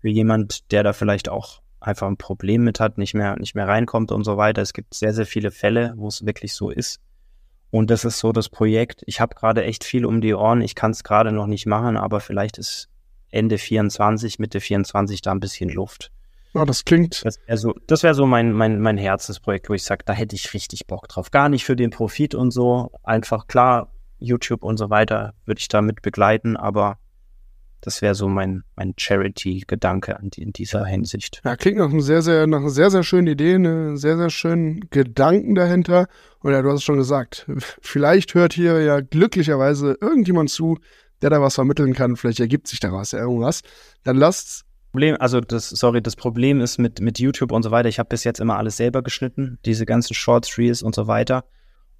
Für jemand, der da vielleicht auch einfach ein Problem mit hat, nicht mehr, nicht mehr reinkommt und so weiter. Es gibt sehr, sehr viele Fälle, wo es wirklich so ist. Und das ist so das Projekt. Ich habe gerade echt viel um die Ohren. Ich kann es gerade noch nicht machen, aber vielleicht ist Ende 24, Mitte 24 da ein bisschen Luft. Ja, das klingt. Das wäre so, das wär so mein, mein, mein Herzensprojekt, wo ich sage, da hätte ich richtig Bock drauf. Gar nicht für den Profit und so. Einfach klar, YouTube und so weiter würde ich damit begleiten, aber das wäre so mein, mein Charity-Gedanke in dieser Hinsicht. Ja, klingt nach, einem sehr, sehr, nach einer sehr, sehr schönen Idee, einen sehr, sehr schönen Gedanken dahinter. Und ja, du hast es schon gesagt, vielleicht hört hier ja glücklicherweise irgendjemand zu, der da was vermitteln kann. Vielleicht ergibt sich daraus ja irgendwas. Dann lasst Problem, also das, sorry, das Problem ist mit, mit YouTube und so weiter, ich habe bis jetzt immer alles selber geschnitten, diese ganzen Shorts, Reels und so weiter.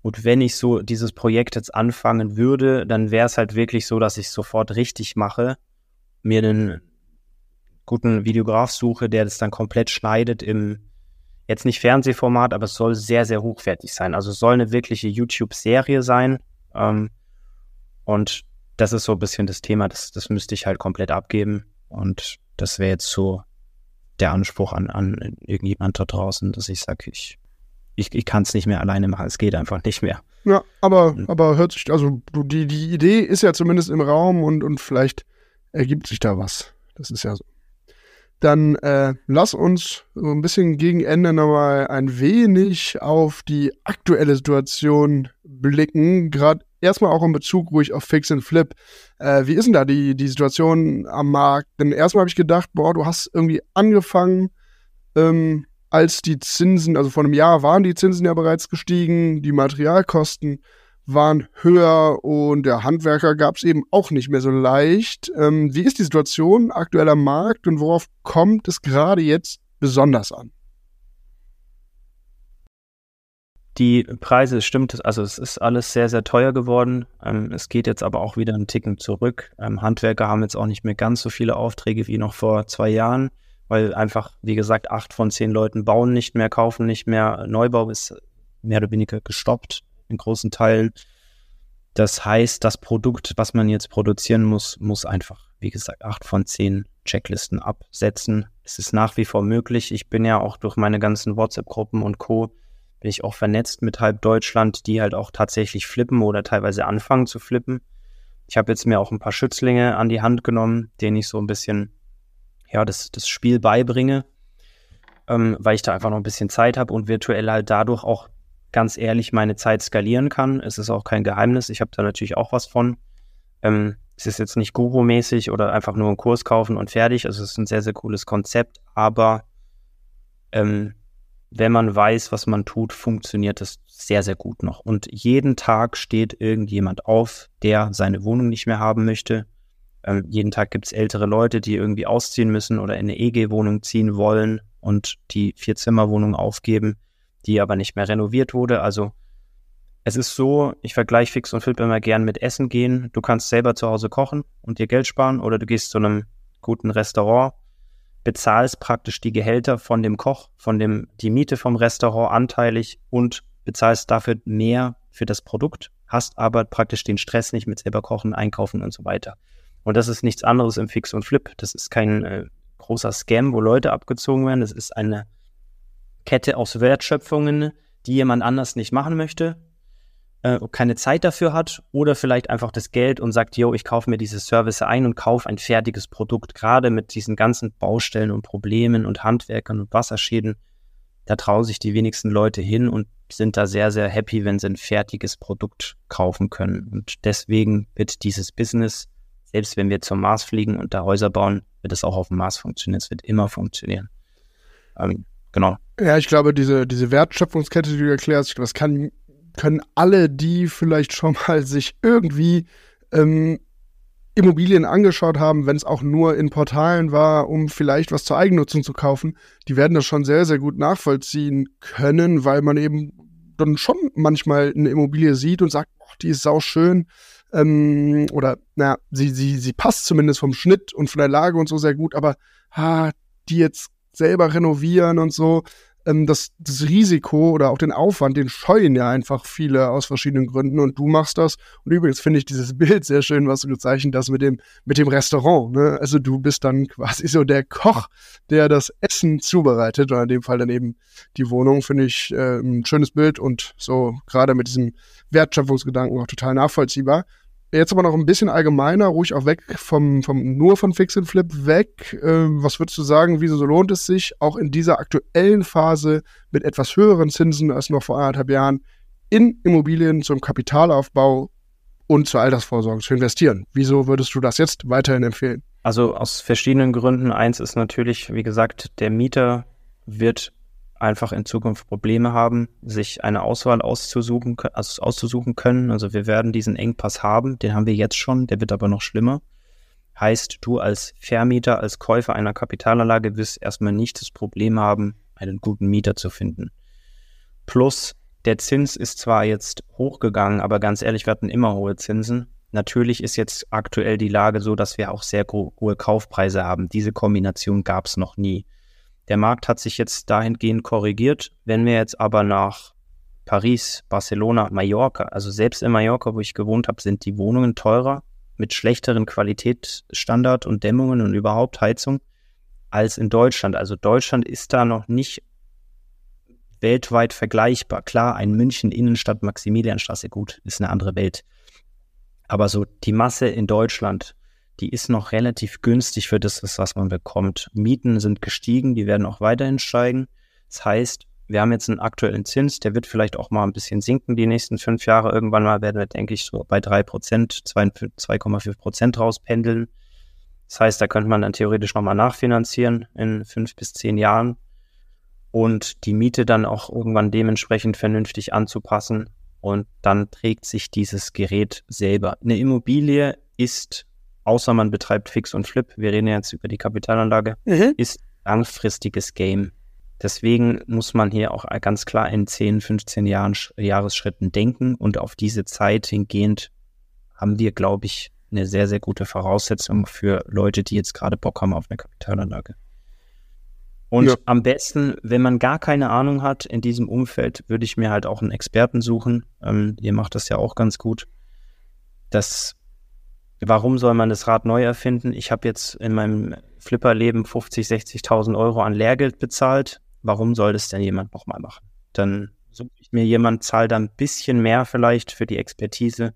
Und wenn ich so dieses Projekt jetzt anfangen würde, dann wäre es halt wirklich so, dass ich sofort richtig mache, mir einen guten Videograf suche, der das dann komplett schneidet im, jetzt nicht Fernsehformat, aber es soll sehr, sehr hochwertig sein. Also es soll eine wirkliche YouTube-Serie sein. Ähm, und das ist so ein bisschen das Thema, das, das müsste ich halt komplett abgeben. Und das wäre jetzt so der Anspruch an, an irgendjemand da draußen, dass ich sage, ich, ich, ich kann es nicht mehr alleine machen. Es geht einfach nicht mehr. Ja, aber, aber hört sich, also die, die Idee ist ja zumindest im Raum und, und vielleicht ergibt sich da was. Das ist ja so. Dann äh, lass uns so ein bisschen gegen Ende nochmal ein wenig auf die aktuelle Situation blicken. Gerade erstmal auch in Bezug ruhig auf Fix and Flip. Äh, wie ist denn da die, die Situation am Markt? Denn erstmal habe ich gedacht, boah, du hast irgendwie angefangen, ähm, als die Zinsen, also vor einem Jahr waren die Zinsen ja bereits gestiegen, die Materialkosten waren höher und der Handwerker gab es eben auch nicht mehr so leicht. Ähm, wie ist die Situation aktuell am Markt und worauf kommt es gerade jetzt besonders an? Die Preise, stimmt, also es ist alles sehr, sehr teuer geworden. Ähm, es geht jetzt aber auch wieder einen Ticken zurück. Ähm, Handwerker haben jetzt auch nicht mehr ganz so viele Aufträge wie noch vor zwei Jahren, weil einfach, wie gesagt, acht von zehn Leuten bauen nicht mehr, kaufen nicht mehr. Neubau ist mehr oder weniger gestoppt in großen Teilen. Das heißt, das Produkt, was man jetzt produzieren muss, muss einfach, wie gesagt, acht von zehn Checklisten absetzen. Es ist nach wie vor möglich. Ich bin ja auch durch meine ganzen WhatsApp-Gruppen und Co bin ich auch vernetzt mit halb Deutschland, die halt auch tatsächlich flippen oder teilweise anfangen zu flippen. Ich habe jetzt mir auch ein paar Schützlinge an die Hand genommen, denen ich so ein bisschen, ja, das, das Spiel beibringe, ähm, weil ich da einfach noch ein bisschen Zeit habe und virtuell halt dadurch auch ganz ehrlich meine Zeit skalieren kann. Es ist auch kein Geheimnis. Ich habe da natürlich auch was von. Ähm, es ist jetzt nicht Guru-mäßig oder einfach nur einen Kurs kaufen und fertig. Also es ist ein sehr, sehr cooles Konzept, aber ähm, wenn man weiß, was man tut, funktioniert es sehr, sehr gut noch. Und jeden Tag steht irgendjemand auf, der seine Wohnung nicht mehr haben möchte. Ähm, jeden Tag gibt es ältere Leute, die irgendwie ausziehen müssen oder in eine EG-Wohnung ziehen wollen und die Vierzimmerwohnung aufgeben, die aber nicht mehr renoviert wurde. Also es ist so, ich vergleiche Fix und Flip immer gern mit Essen gehen. Du kannst selber zu Hause kochen und dir Geld sparen oder du gehst zu einem guten Restaurant bezahlst praktisch die Gehälter von dem Koch, von dem, die Miete vom Restaurant anteilig und bezahlst dafür mehr für das Produkt, hast aber praktisch den Stress nicht mit selber kochen, einkaufen und so weiter. Und das ist nichts anderes im Fix und Flip. Das ist kein äh, großer Scam, wo Leute abgezogen werden. Das ist eine Kette aus Wertschöpfungen, die jemand anders nicht machen möchte äh, keine Zeit dafür hat oder vielleicht einfach das Geld und sagt, yo, ich kaufe mir diese Service ein und kaufe ein fertiges Produkt, gerade mit diesen ganzen Baustellen und Problemen und Handwerkern und Wasserschäden. Da trauen sich die wenigsten Leute hin und sind da sehr, sehr happy, wenn sie ein fertiges Produkt kaufen können. Und deswegen wird dieses Business, selbst wenn wir zum Mars fliegen und da Häuser bauen, wird es auch auf dem Mars funktionieren. Es wird immer funktionieren. Ähm, genau. Ja, ich glaube, diese, diese Wertschöpfungskette, die du erklärst, das kann können alle, die vielleicht schon mal sich irgendwie ähm, Immobilien angeschaut haben, wenn es auch nur in Portalen war, um vielleicht was zur Eigennutzung zu kaufen, die werden das schon sehr, sehr gut nachvollziehen können, weil man eben dann schon manchmal eine Immobilie sieht und sagt, oh, die ist sauschön. Ähm, oder, naja, sie, sie, sie passt zumindest vom Schnitt und von der Lage und so sehr gut, aber ha, die jetzt selber renovieren und so, ähm, das, das Risiko oder auch den Aufwand, den scheuen ja einfach viele aus verschiedenen Gründen und du machst das. Und übrigens finde ich dieses Bild sehr schön, was du gezeichnet hast mit dem, mit dem Restaurant. Ne? Also du bist dann quasi so der Koch, der das Essen zubereitet oder in dem Fall dann eben die Wohnung, finde ich äh, ein schönes Bild und so gerade mit diesem Wertschöpfungsgedanken auch total nachvollziehbar. Jetzt aber noch ein bisschen allgemeiner, ruhig auch weg vom, vom nur von Fix and Flip weg. Ähm, was würdest du sagen, wieso lohnt es sich, auch in dieser aktuellen Phase mit etwas höheren Zinsen als noch vor anderthalb Jahren in Immobilien zum Kapitalaufbau und zur Altersvorsorge zu investieren? Wieso würdest du das jetzt weiterhin empfehlen? Also aus verschiedenen Gründen. Eins ist natürlich, wie gesagt, der Mieter wird einfach in Zukunft Probleme haben, sich eine Auswahl auszusuchen, also auszusuchen können. Also wir werden diesen Engpass haben, den haben wir jetzt schon, der wird aber noch schlimmer. Heißt, du als Vermieter, als Käufer einer Kapitalanlage wirst erstmal nicht das Problem haben, einen guten Mieter zu finden. Plus, der Zins ist zwar jetzt hochgegangen, aber ganz ehrlich, wir hatten immer hohe Zinsen. Natürlich ist jetzt aktuell die Lage so, dass wir auch sehr hohe Kaufpreise haben. Diese Kombination gab es noch nie. Der Markt hat sich jetzt dahingehend korrigiert. Wenn wir jetzt aber nach Paris, Barcelona, Mallorca, also selbst in Mallorca, wo ich gewohnt habe, sind die Wohnungen teurer mit schlechteren Qualitätsstandard und Dämmungen und überhaupt Heizung als in Deutschland. Also Deutschland ist da noch nicht weltweit vergleichbar. Klar, ein München Innenstadt Maximilianstraße, gut, ist eine andere Welt. Aber so die Masse in Deutschland die ist noch relativ günstig für das, was man bekommt. Mieten sind gestiegen, die werden auch weiterhin steigen. Das heißt, wir haben jetzt einen aktuellen Zins, der wird vielleicht auch mal ein bisschen sinken die nächsten fünf Jahre. Irgendwann mal werden wir, denke ich, so bei drei Prozent, 2,5 Prozent rauspendeln. Das heißt, da könnte man dann theoretisch nochmal nachfinanzieren in fünf bis zehn Jahren und die Miete dann auch irgendwann dementsprechend vernünftig anzupassen. Und dann trägt sich dieses Gerät selber. Eine Immobilie ist außer man betreibt Fix und Flip, wir reden jetzt über die Kapitalanlage, mhm. ist langfristiges Game. Deswegen muss man hier auch ganz klar in 10, 15 Jahren, Jahresschritten denken und auf diese Zeit hingehend haben wir, glaube ich, eine sehr, sehr gute Voraussetzung für Leute, die jetzt gerade Bock haben auf eine Kapitalanlage. Und ja. am besten, wenn man gar keine Ahnung hat in diesem Umfeld, würde ich mir halt auch einen Experten suchen. Ähm, ihr macht das ja auch ganz gut. Das Warum soll man das Rad neu erfinden? Ich habe jetzt in meinem Flipper-Leben 50, 60.000 Euro an Lehrgeld bezahlt. Warum soll das denn jemand nochmal machen? Dann suche ich mir jemand, zahle dann ein bisschen mehr vielleicht für die Expertise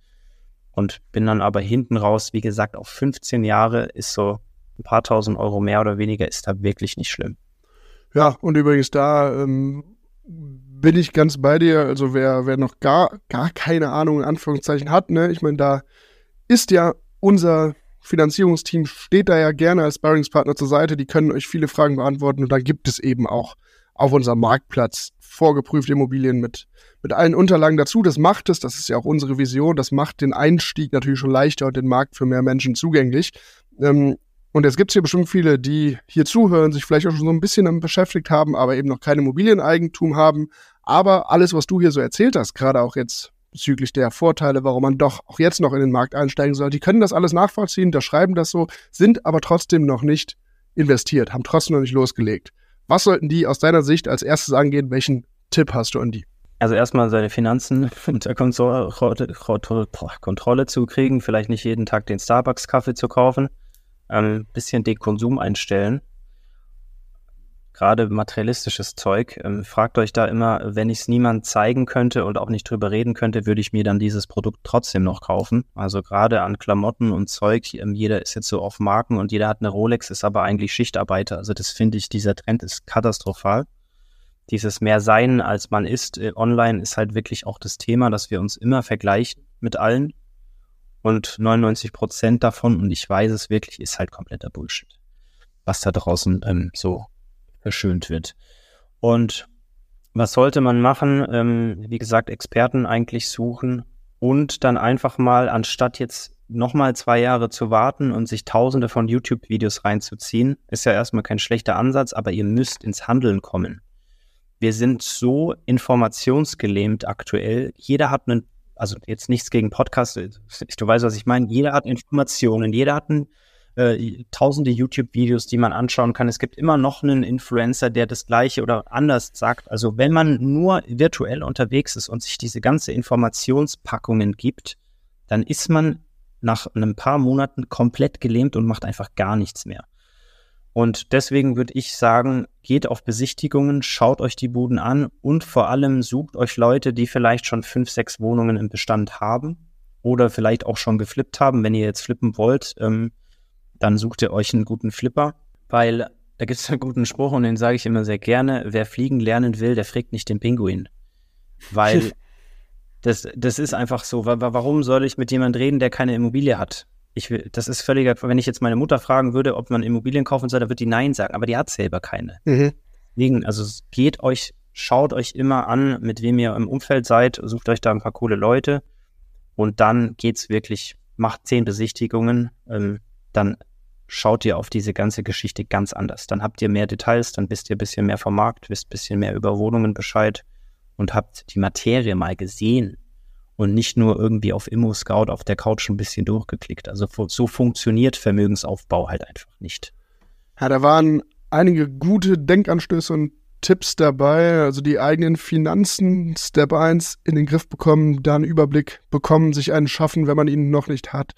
und bin dann aber hinten raus, wie gesagt, auf 15 Jahre ist so ein paar tausend Euro mehr oder weniger, ist da wirklich nicht schlimm. Ja, und übrigens da ähm, bin ich ganz bei dir. Also wer, wer noch gar, gar keine Ahnung in Anführungszeichen hat, ne, ich meine, da ist ja unser Finanzierungsteam steht da ja gerne als Sparringspartner zur Seite. Die können euch viele Fragen beantworten und da gibt es eben auch auf unserem Marktplatz vorgeprüfte Immobilien mit, mit allen Unterlagen dazu. Das macht es, das ist ja auch unsere Vision, das macht den Einstieg natürlich schon leichter und den Markt für mehr Menschen zugänglich. Ähm, und jetzt gibt es hier bestimmt viele, die hier zuhören, sich vielleicht auch schon so ein bisschen damit beschäftigt haben, aber eben noch kein Immobilieneigentum haben. Aber alles, was du hier so erzählt hast, gerade auch jetzt bezüglich der Vorteile, warum man doch auch jetzt noch in den Markt einsteigen soll, die können das alles nachvollziehen, da schreiben das so, sind aber trotzdem noch nicht investiert, haben trotzdem noch nicht losgelegt. Was sollten die aus deiner Sicht als erstes angehen? Welchen Tipp hast du an die? Also erstmal seine Finanzen unter Kontrolle zu kriegen, vielleicht nicht jeden Tag den Starbucks-Kaffee zu kaufen ähm, bisschen den Konsum einstellen. Gerade materialistisches Zeug. Ähm, fragt euch da immer, wenn ich es niemand zeigen könnte und auch nicht drüber reden könnte, würde ich mir dann dieses Produkt trotzdem noch kaufen. Also gerade an Klamotten und Zeug. Ähm, jeder ist jetzt so auf Marken und jeder hat eine Rolex, ist aber eigentlich Schichtarbeiter. Also das finde ich, dieser Trend ist katastrophal dieses mehr sein als man ist äh, online ist halt wirklich auch das Thema, dass wir uns immer vergleichen mit allen und 99 Prozent davon, und ich weiß es wirklich, ist halt kompletter Bullshit, was da draußen ähm, so verschönt wird. Und was sollte man machen? Ähm, wie gesagt, Experten eigentlich suchen und dann einfach mal, anstatt jetzt nochmal zwei Jahre zu warten und sich tausende von YouTube-Videos reinzuziehen, ist ja erstmal kein schlechter Ansatz, aber ihr müsst ins Handeln kommen. Wir sind so informationsgelähmt aktuell. Jeder hat einen also jetzt nichts gegen Podcasts, du weißt, was ich meine, jeder hat Informationen, jeder hat ein, äh, tausende YouTube-Videos, die man anschauen kann. Es gibt immer noch einen Influencer, der das gleiche oder anders sagt. Also wenn man nur virtuell unterwegs ist und sich diese ganze Informationspackungen gibt, dann ist man nach ein paar Monaten komplett gelähmt und macht einfach gar nichts mehr. Und deswegen würde ich sagen, geht auf Besichtigungen, schaut euch die Buden an und vor allem sucht euch Leute, die vielleicht schon fünf, sechs Wohnungen im Bestand haben oder vielleicht auch schon geflippt haben. Wenn ihr jetzt flippen wollt, ähm, dann sucht ihr euch einen guten Flipper, weil da gibt es einen guten Spruch und den sage ich immer sehr gerne. Wer fliegen lernen will, der fragt nicht den Pinguin. Weil das, das ist einfach so. Warum soll ich mit jemandem reden, der keine Immobilie hat? ich will, das ist völliger, wenn ich jetzt meine Mutter fragen würde, ob man Immobilien kaufen soll, dann wird die Nein sagen, aber die hat selber keine. Mhm. Deswegen, also geht euch, schaut euch immer an, mit wem ihr im Umfeld seid, sucht euch da ein paar coole Leute und dann geht's wirklich, macht zehn Besichtigungen, ähm, dann schaut ihr auf diese ganze Geschichte ganz anders. Dann habt ihr mehr Details, dann wisst ihr ein bisschen mehr vom Markt, wisst ein bisschen mehr über Wohnungen Bescheid und habt die Materie mal gesehen und nicht nur irgendwie auf Immo-Scout auf der Couch ein bisschen durchgeklickt. Also so funktioniert Vermögensaufbau halt einfach nicht. Ja, da waren einige gute Denkanstöße und Tipps dabei, also die eigenen Finanzen Step 1 in den Griff bekommen, da einen Überblick bekommen, sich einen schaffen, wenn man ihn noch nicht hat.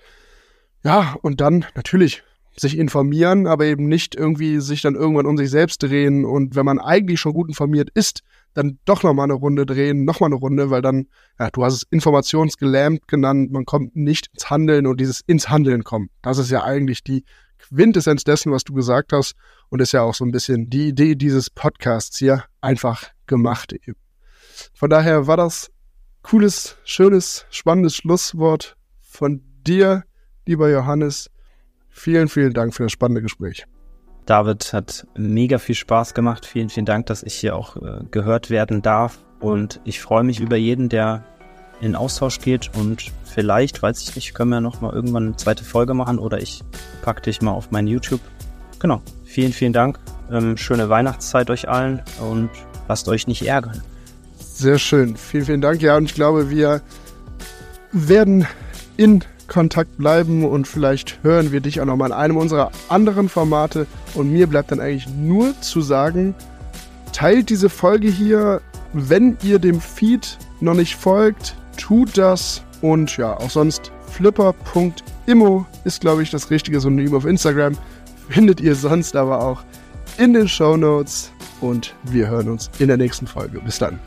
Ja, und dann natürlich sich informieren, aber eben nicht irgendwie sich dann irgendwann um sich selbst drehen und wenn man eigentlich schon gut informiert ist, dann doch nochmal eine Runde drehen, nochmal eine Runde, weil dann, ja, du hast es informationsgelähmt genannt, man kommt nicht ins Handeln und dieses ins Handeln kommen. Das ist ja eigentlich die Quintessenz dessen, was du gesagt hast und ist ja auch so ein bisschen die Idee dieses Podcasts hier einfach gemacht eben. Von daher war das cooles, schönes, spannendes Schlusswort von dir, lieber Johannes. Vielen, vielen Dank für das spannende Gespräch. David hat mega viel Spaß gemacht. Vielen, vielen Dank, dass ich hier auch äh, gehört werden darf. Und ich freue mich über jeden, der in Austausch geht. Und vielleicht, weiß ich nicht, können wir noch mal irgendwann eine zweite Folge machen oder ich packe dich mal auf mein YouTube. Genau. Vielen, vielen Dank. Ähm, schöne Weihnachtszeit euch allen und lasst euch nicht ärgern. Sehr schön. Vielen, vielen Dank. Ja, und ich glaube, wir werden in Kontakt bleiben und vielleicht hören wir dich auch nochmal in einem unserer anderen Formate. Und mir bleibt dann eigentlich nur zu sagen, teilt diese Folge hier. Wenn ihr dem Feed noch nicht folgt, tut das. Und ja, auch sonst flipper.immo ist, glaube ich, das richtige Synonym auf Instagram. Findet ihr sonst aber auch in den Show Notes. Und wir hören uns in der nächsten Folge. Bis dann.